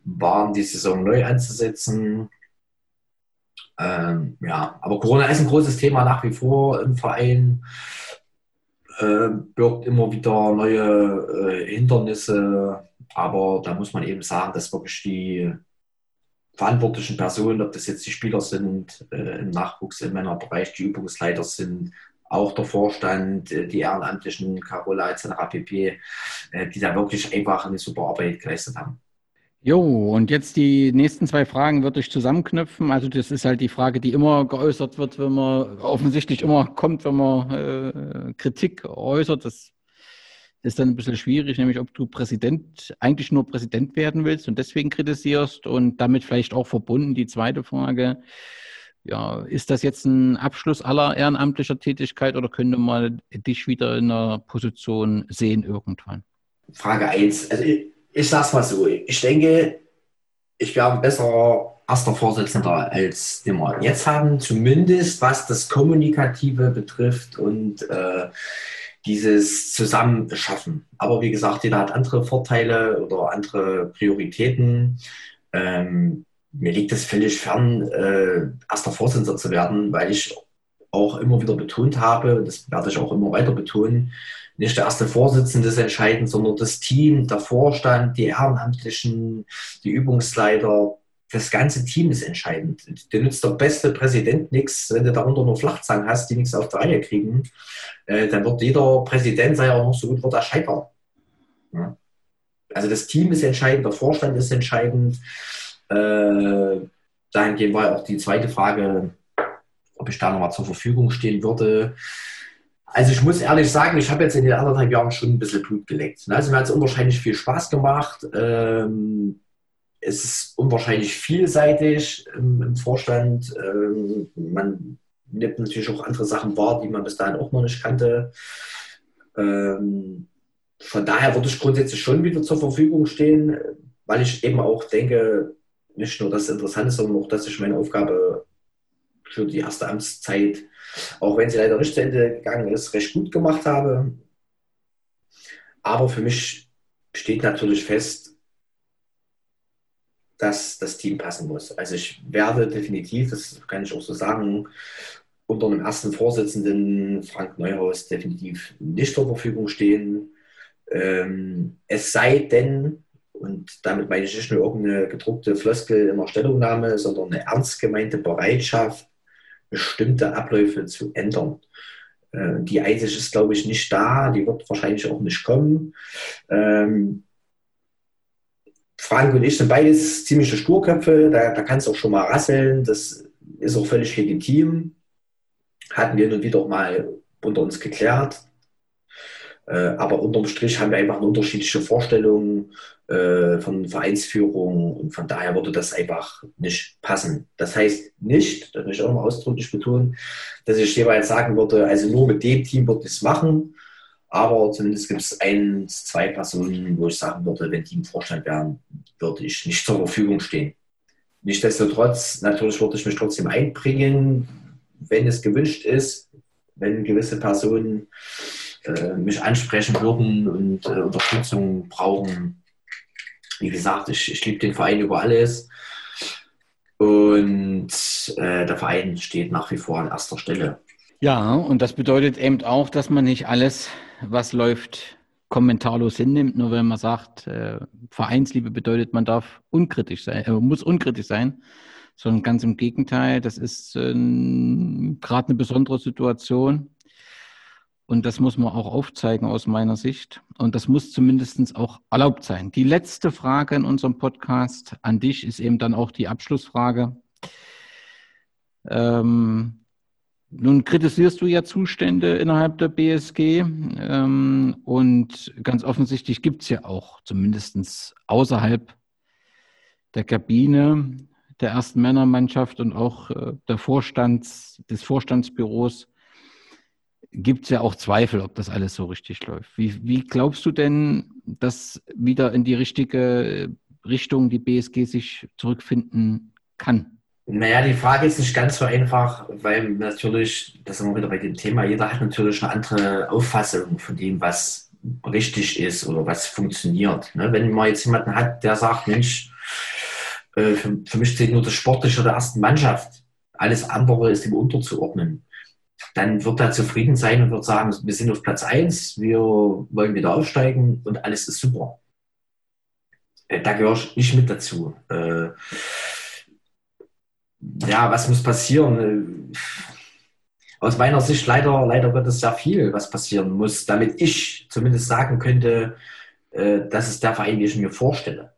waren, die Saison neu anzusetzen. Ähm, ja, aber Corona ist ein großes Thema nach wie vor im Verein, äh, birgt immer wieder neue äh, Hindernisse, aber da muss man eben sagen, dass wirklich die verantwortlichen Personen, ob das jetzt die Spieler sind, äh, im Nachwuchs, im Männerbereich, die Übungsleiter sind, auch der Vorstand, äh, die Ehrenamtlichen, Carola etc. pp., äh, die da wirklich einfach eine super Arbeit geleistet haben. Jo, und jetzt die nächsten zwei Fragen würde ich zusammenknüpfen. Also das ist halt die Frage, die immer geäußert wird, wenn man offensichtlich immer kommt, wenn man äh, Kritik äußert. Das ist dann ein bisschen schwierig, nämlich ob du Präsident, eigentlich nur Präsident werden willst und deswegen kritisierst und damit vielleicht auch verbunden die zweite Frage. Ja, ist das jetzt ein Abschluss aller ehrenamtlicher Tätigkeit oder könnte man dich wieder in einer Position sehen irgendwann? Frage 1. Also ich, sag's mal so. Ich denke, ich wäre ein besserer erster Vorsitzender als wir jetzt haben, zumindest was das Kommunikative betrifft und äh, dieses Zusammenschaffen. Aber wie gesagt, jeder hat andere Vorteile oder andere Prioritäten. Ähm, mir liegt es völlig fern, äh, erster Vorsitzender zu werden, weil ich auch immer wieder betont habe, das werde ich auch immer weiter betonen, nicht der erste Vorsitzende ist entscheidend, sondern das Team, der Vorstand, die Ehrenamtlichen, die Übungsleiter, das ganze Team ist entscheidend. Dir nützt der beste Präsident nichts, wenn du darunter nur Flachzangen hast, die nichts auf der Reihe kriegen. Äh, dann wird jeder Präsident, sei auch noch so gut, wird er scheitern. Also das Team ist entscheidend, der Vorstand ist entscheidend. Äh, dahingehend war auch die zweite Frage, ob ich da nochmal zur Verfügung stehen würde. Also ich muss ehrlich sagen, ich habe jetzt in den anderthalb Jahren schon ein bisschen Blut geleckt. Also mir hat es unwahrscheinlich viel Spaß gemacht. Ähm, es ist unwahrscheinlich vielseitig im, Vorstand. Ähm, man nimmt natürlich auch andere Sachen wahr, die man bis dahin auch noch nicht kannte. Ähm, von daher würde ich grundsätzlich schon wieder zur Verfügung stehen, weil ich eben auch denke, nicht nur, dass es interessant ist, sondern auch, dass ich meine Aufgabe für die erste Amtszeit auch wenn sie leider nicht zu Ende gegangen ist, recht gut gemacht habe. Aber für mich steht natürlich fest, dass das Team passen muss. Also ich werde definitiv, das kann ich auch so sagen, unter einem ersten Vorsitzenden Frank Neuhaus definitiv nicht zur Verfügung stehen. Ähm, es sei denn, und damit meine ich nicht nur irgendeine gedruckte Floskel in der Stellungnahme, sondern eine ernst gemeinte Bereitschaft, bestimmte Abläufe zu ändern. Äh, die Einsicht ist, glaube ich, nicht da, die wird wahrscheinlich auch nicht kommen. Ähm, Frank und ich sind beides ziemliche Sturköpfe, da, da kann es auch schon mal rasseln, das ist auch völlig legitim. Hatten wir nun wieder mal unter uns geklärt. Äh, aber unterm Strich haben wir einfach eine unterschiedliche Vorstellung äh, von Vereinsführung und von daher würde das einfach nicht passen. Das heißt nicht, das möchte ich auch nochmal ausdrücklich betonen, dass ich jeweils sagen würde, also nur mit dem Team würde ich es machen, aber zumindest gibt es ein, zwei Personen, wo ich sagen würde, wenn die im Vorstand wären, würde ich nicht zur Verfügung stehen. Nichtsdestotrotz, natürlich würde ich mich trotzdem einbringen, wenn es gewünscht ist, wenn gewisse Personen äh, mich ansprechen würden und äh, Unterstützung brauchen. Wie gesagt, ich, ich liebe den Verein über alles. Und äh, der Verein steht nach wie vor an erster Stelle. Ja, und das bedeutet eben auch, dass man nicht alles, was läuft, kommentarlos hinnimmt, nur wenn man sagt, äh, Vereinsliebe bedeutet, man darf unkritisch sein, äh, muss unkritisch sein, sondern ganz im Gegenteil, das ist äh, gerade eine besondere Situation. Und das muss man auch aufzeigen aus meiner Sicht. Und das muss zumindest auch erlaubt sein. Die letzte Frage in unserem Podcast an dich ist eben dann auch die Abschlussfrage. Ähm, nun kritisierst du ja Zustände innerhalb der BSG ähm, und ganz offensichtlich gibt es ja auch zumindest außerhalb der Kabine der ersten Männermannschaft und auch äh, der Vorstands, des Vorstandsbüros gibt es ja auch Zweifel, ob das alles so richtig läuft. Wie, wie glaubst du denn, dass wieder in die richtige Richtung die BSG sich zurückfinden kann? Naja, die Frage ist nicht ganz so einfach, weil natürlich, das sind wir wieder bei dem Thema, jeder hat natürlich eine andere Auffassung von dem, was richtig ist oder was funktioniert. Ne? Wenn man jetzt jemanden hat, der sagt, Mensch, äh, für, mich zählt nur das Sportliche der ersten Mannschaft, alles andere ist ihm unterzuordnen dann wird er zufrieden sein und wird sagen, wir sind auf Platz 1, wir wollen wieder aufsteigen und alles ist super. Äh, da gehöre ich mit dazu. Äh, ja, was muss passieren? Äh, aus meiner Sicht leider, leider wird es sehr viel, was passieren muss, damit ich zumindest sagen könnte, das ist der Verein, den ich mir vorstelle.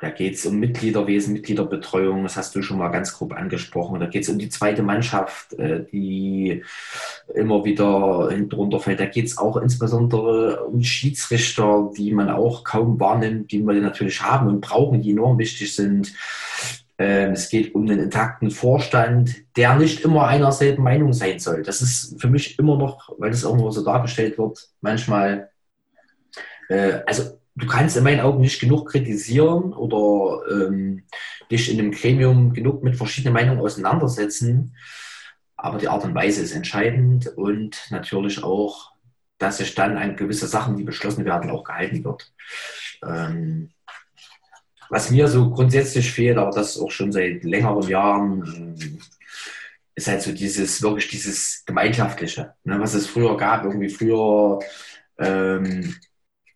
Da geht es um Mitgliederwesen, Mitgliederbetreuung, das hast du schon mal ganz grob angesprochen. Da geht es um die zweite Mannschaft, äh, die immer wieder hinten fällt. Da geht es auch insbesondere um Schiedsrichter, die man auch kaum wahrnimmt, die wir natürlich haben und brauchen, die enorm wichtig sind. Ähm, es geht um einen intakten Vorstand, der nicht immer einer selben Meinung sein soll. Das ist für mich immer noch, weil das irgendwo so dargestellt wird, manchmal, äh, also du kannst in meinen Augen nicht genug kritisieren oder ähm, dich in einem Gremium genug mit verschiedenen Meinungen auseinandersetzen. Aber die Art und Weise ist entscheidend und natürlich auch, dass sich dann an gewisse Sachen, die beschlossen werden, auch gehalten wird. Ähm, was mir so grundsätzlich fehlt, aber das auch schon seit längeren Jahren, ähm, ist halt so dieses, wirklich dieses Gemeinschaftliche, ne, was es früher gab. Irgendwie früher ähm,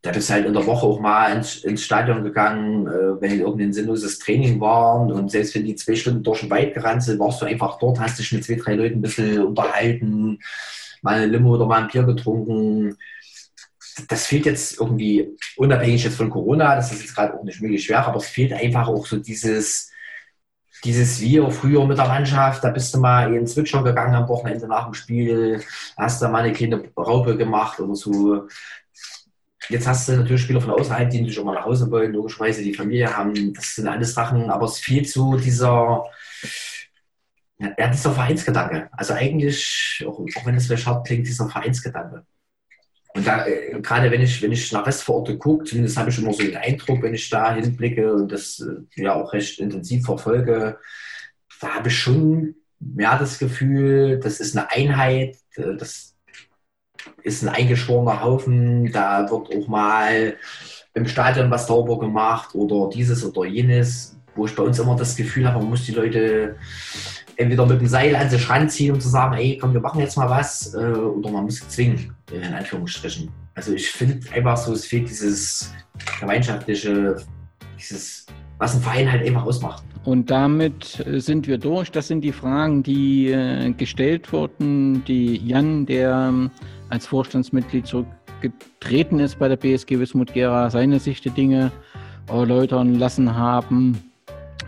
da bist halt in der Woche auch mal ins, ins Stadion gegangen, äh, wenn irgendein sinnloses Training war. Und selbst wenn die zwei Stunden durch den Wald gerannt sind, warst du einfach dort, hast dich mit zwei, drei Leuten ein bisschen unterhalten, mal eine Limo oder mal ein Bier getrunken. Das fehlt jetzt irgendwie, unabhängig jetzt von Corona, das ist jetzt gerade auch nicht möglich schwer, aber es fehlt einfach auch so dieses, dieses Wir früher mit der Mannschaft, da bist du mal in den Switcher gegangen am Wochenende nach dem Spiel, hast da mal eine kleine Raupe gemacht oder so. Jetzt hast du natürlich Spieler von außerhalb, die natürlich auch mal nach Hause wollen, logischerweise die Familie haben. Das sind alles Sachen, aber es fehlt so dieser, ja, dieser Vereinsgedanke. Also eigentlich, auch, auch wenn es vielleicht hart klingt, dieser Vereinsgedanke. Und da, äh, gerade wenn ich, wenn ich nach Restvororte gucke, zumindest habe ich immer so den Eindruck, wenn ich da hinblicke und das äh, ja auch recht intensiv verfolge, da habe ich schon mehr das Gefühl, das ist eine Einheit, äh, das, ist ein eingeschworener Haufen, da wird auch mal im Stadion was sauber gemacht oder dieses oder jenes, wo ich bei uns immer das Gefühl habe, man muss die Leute entweder mit dem Seil an sich ranziehen, um zu sagen, ey, komm, wir machen jetzt mal was, äh, oder man muss zwingen, in Anführungsstrichen. Also ich finde einfach so, es fehlt dieses gemeinschaftliche, dieses, was ein Verein halt einfach ausmacht. Und damit sind wir durch. Das sind die Fragen, die äh, gestellt wurden, die Jan, der als Vorstandsmitglied zurückgetreten ist bei der BSG Wismut Gera, seine Sicht der Dinge erläutern lassen haben.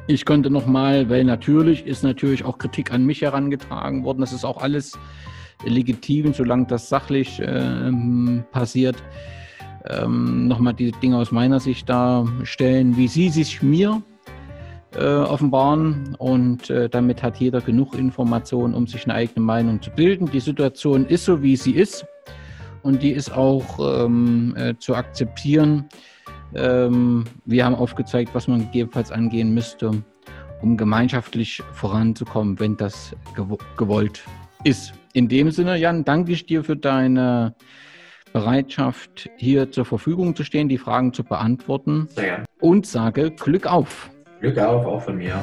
Ich konnte nochmal, weil natürlich ist natürlich auch Kritik an mich herangetragen worden. Das ist auch alles legitim, solange das sachlich äh, passiert. Ähm, nochmal die Dinge aus meiner Sicht darstellen, wie sie sich mir äh, offenbaren. Und äh, damit hat jeder genug Informationen, um sich eine eigene Meinung zu bilden. Die Situation ist so, wie sie ist und die ist auch ähm, äh, zu akzeptieren. Ähm, wir haben aufgezeigt, was man gegebenenfalls angehen müsste, um gemeinschaftlich voranzukommen, wenn das gew gewollt ist. In dem Sinne, Jan, danke ich dir für deine Bereitschaft, hier zur Verfügung zu stehen, die Fragen zu beantworten. Sehr. Und sage Glück auf. Glück auf, auch von mir.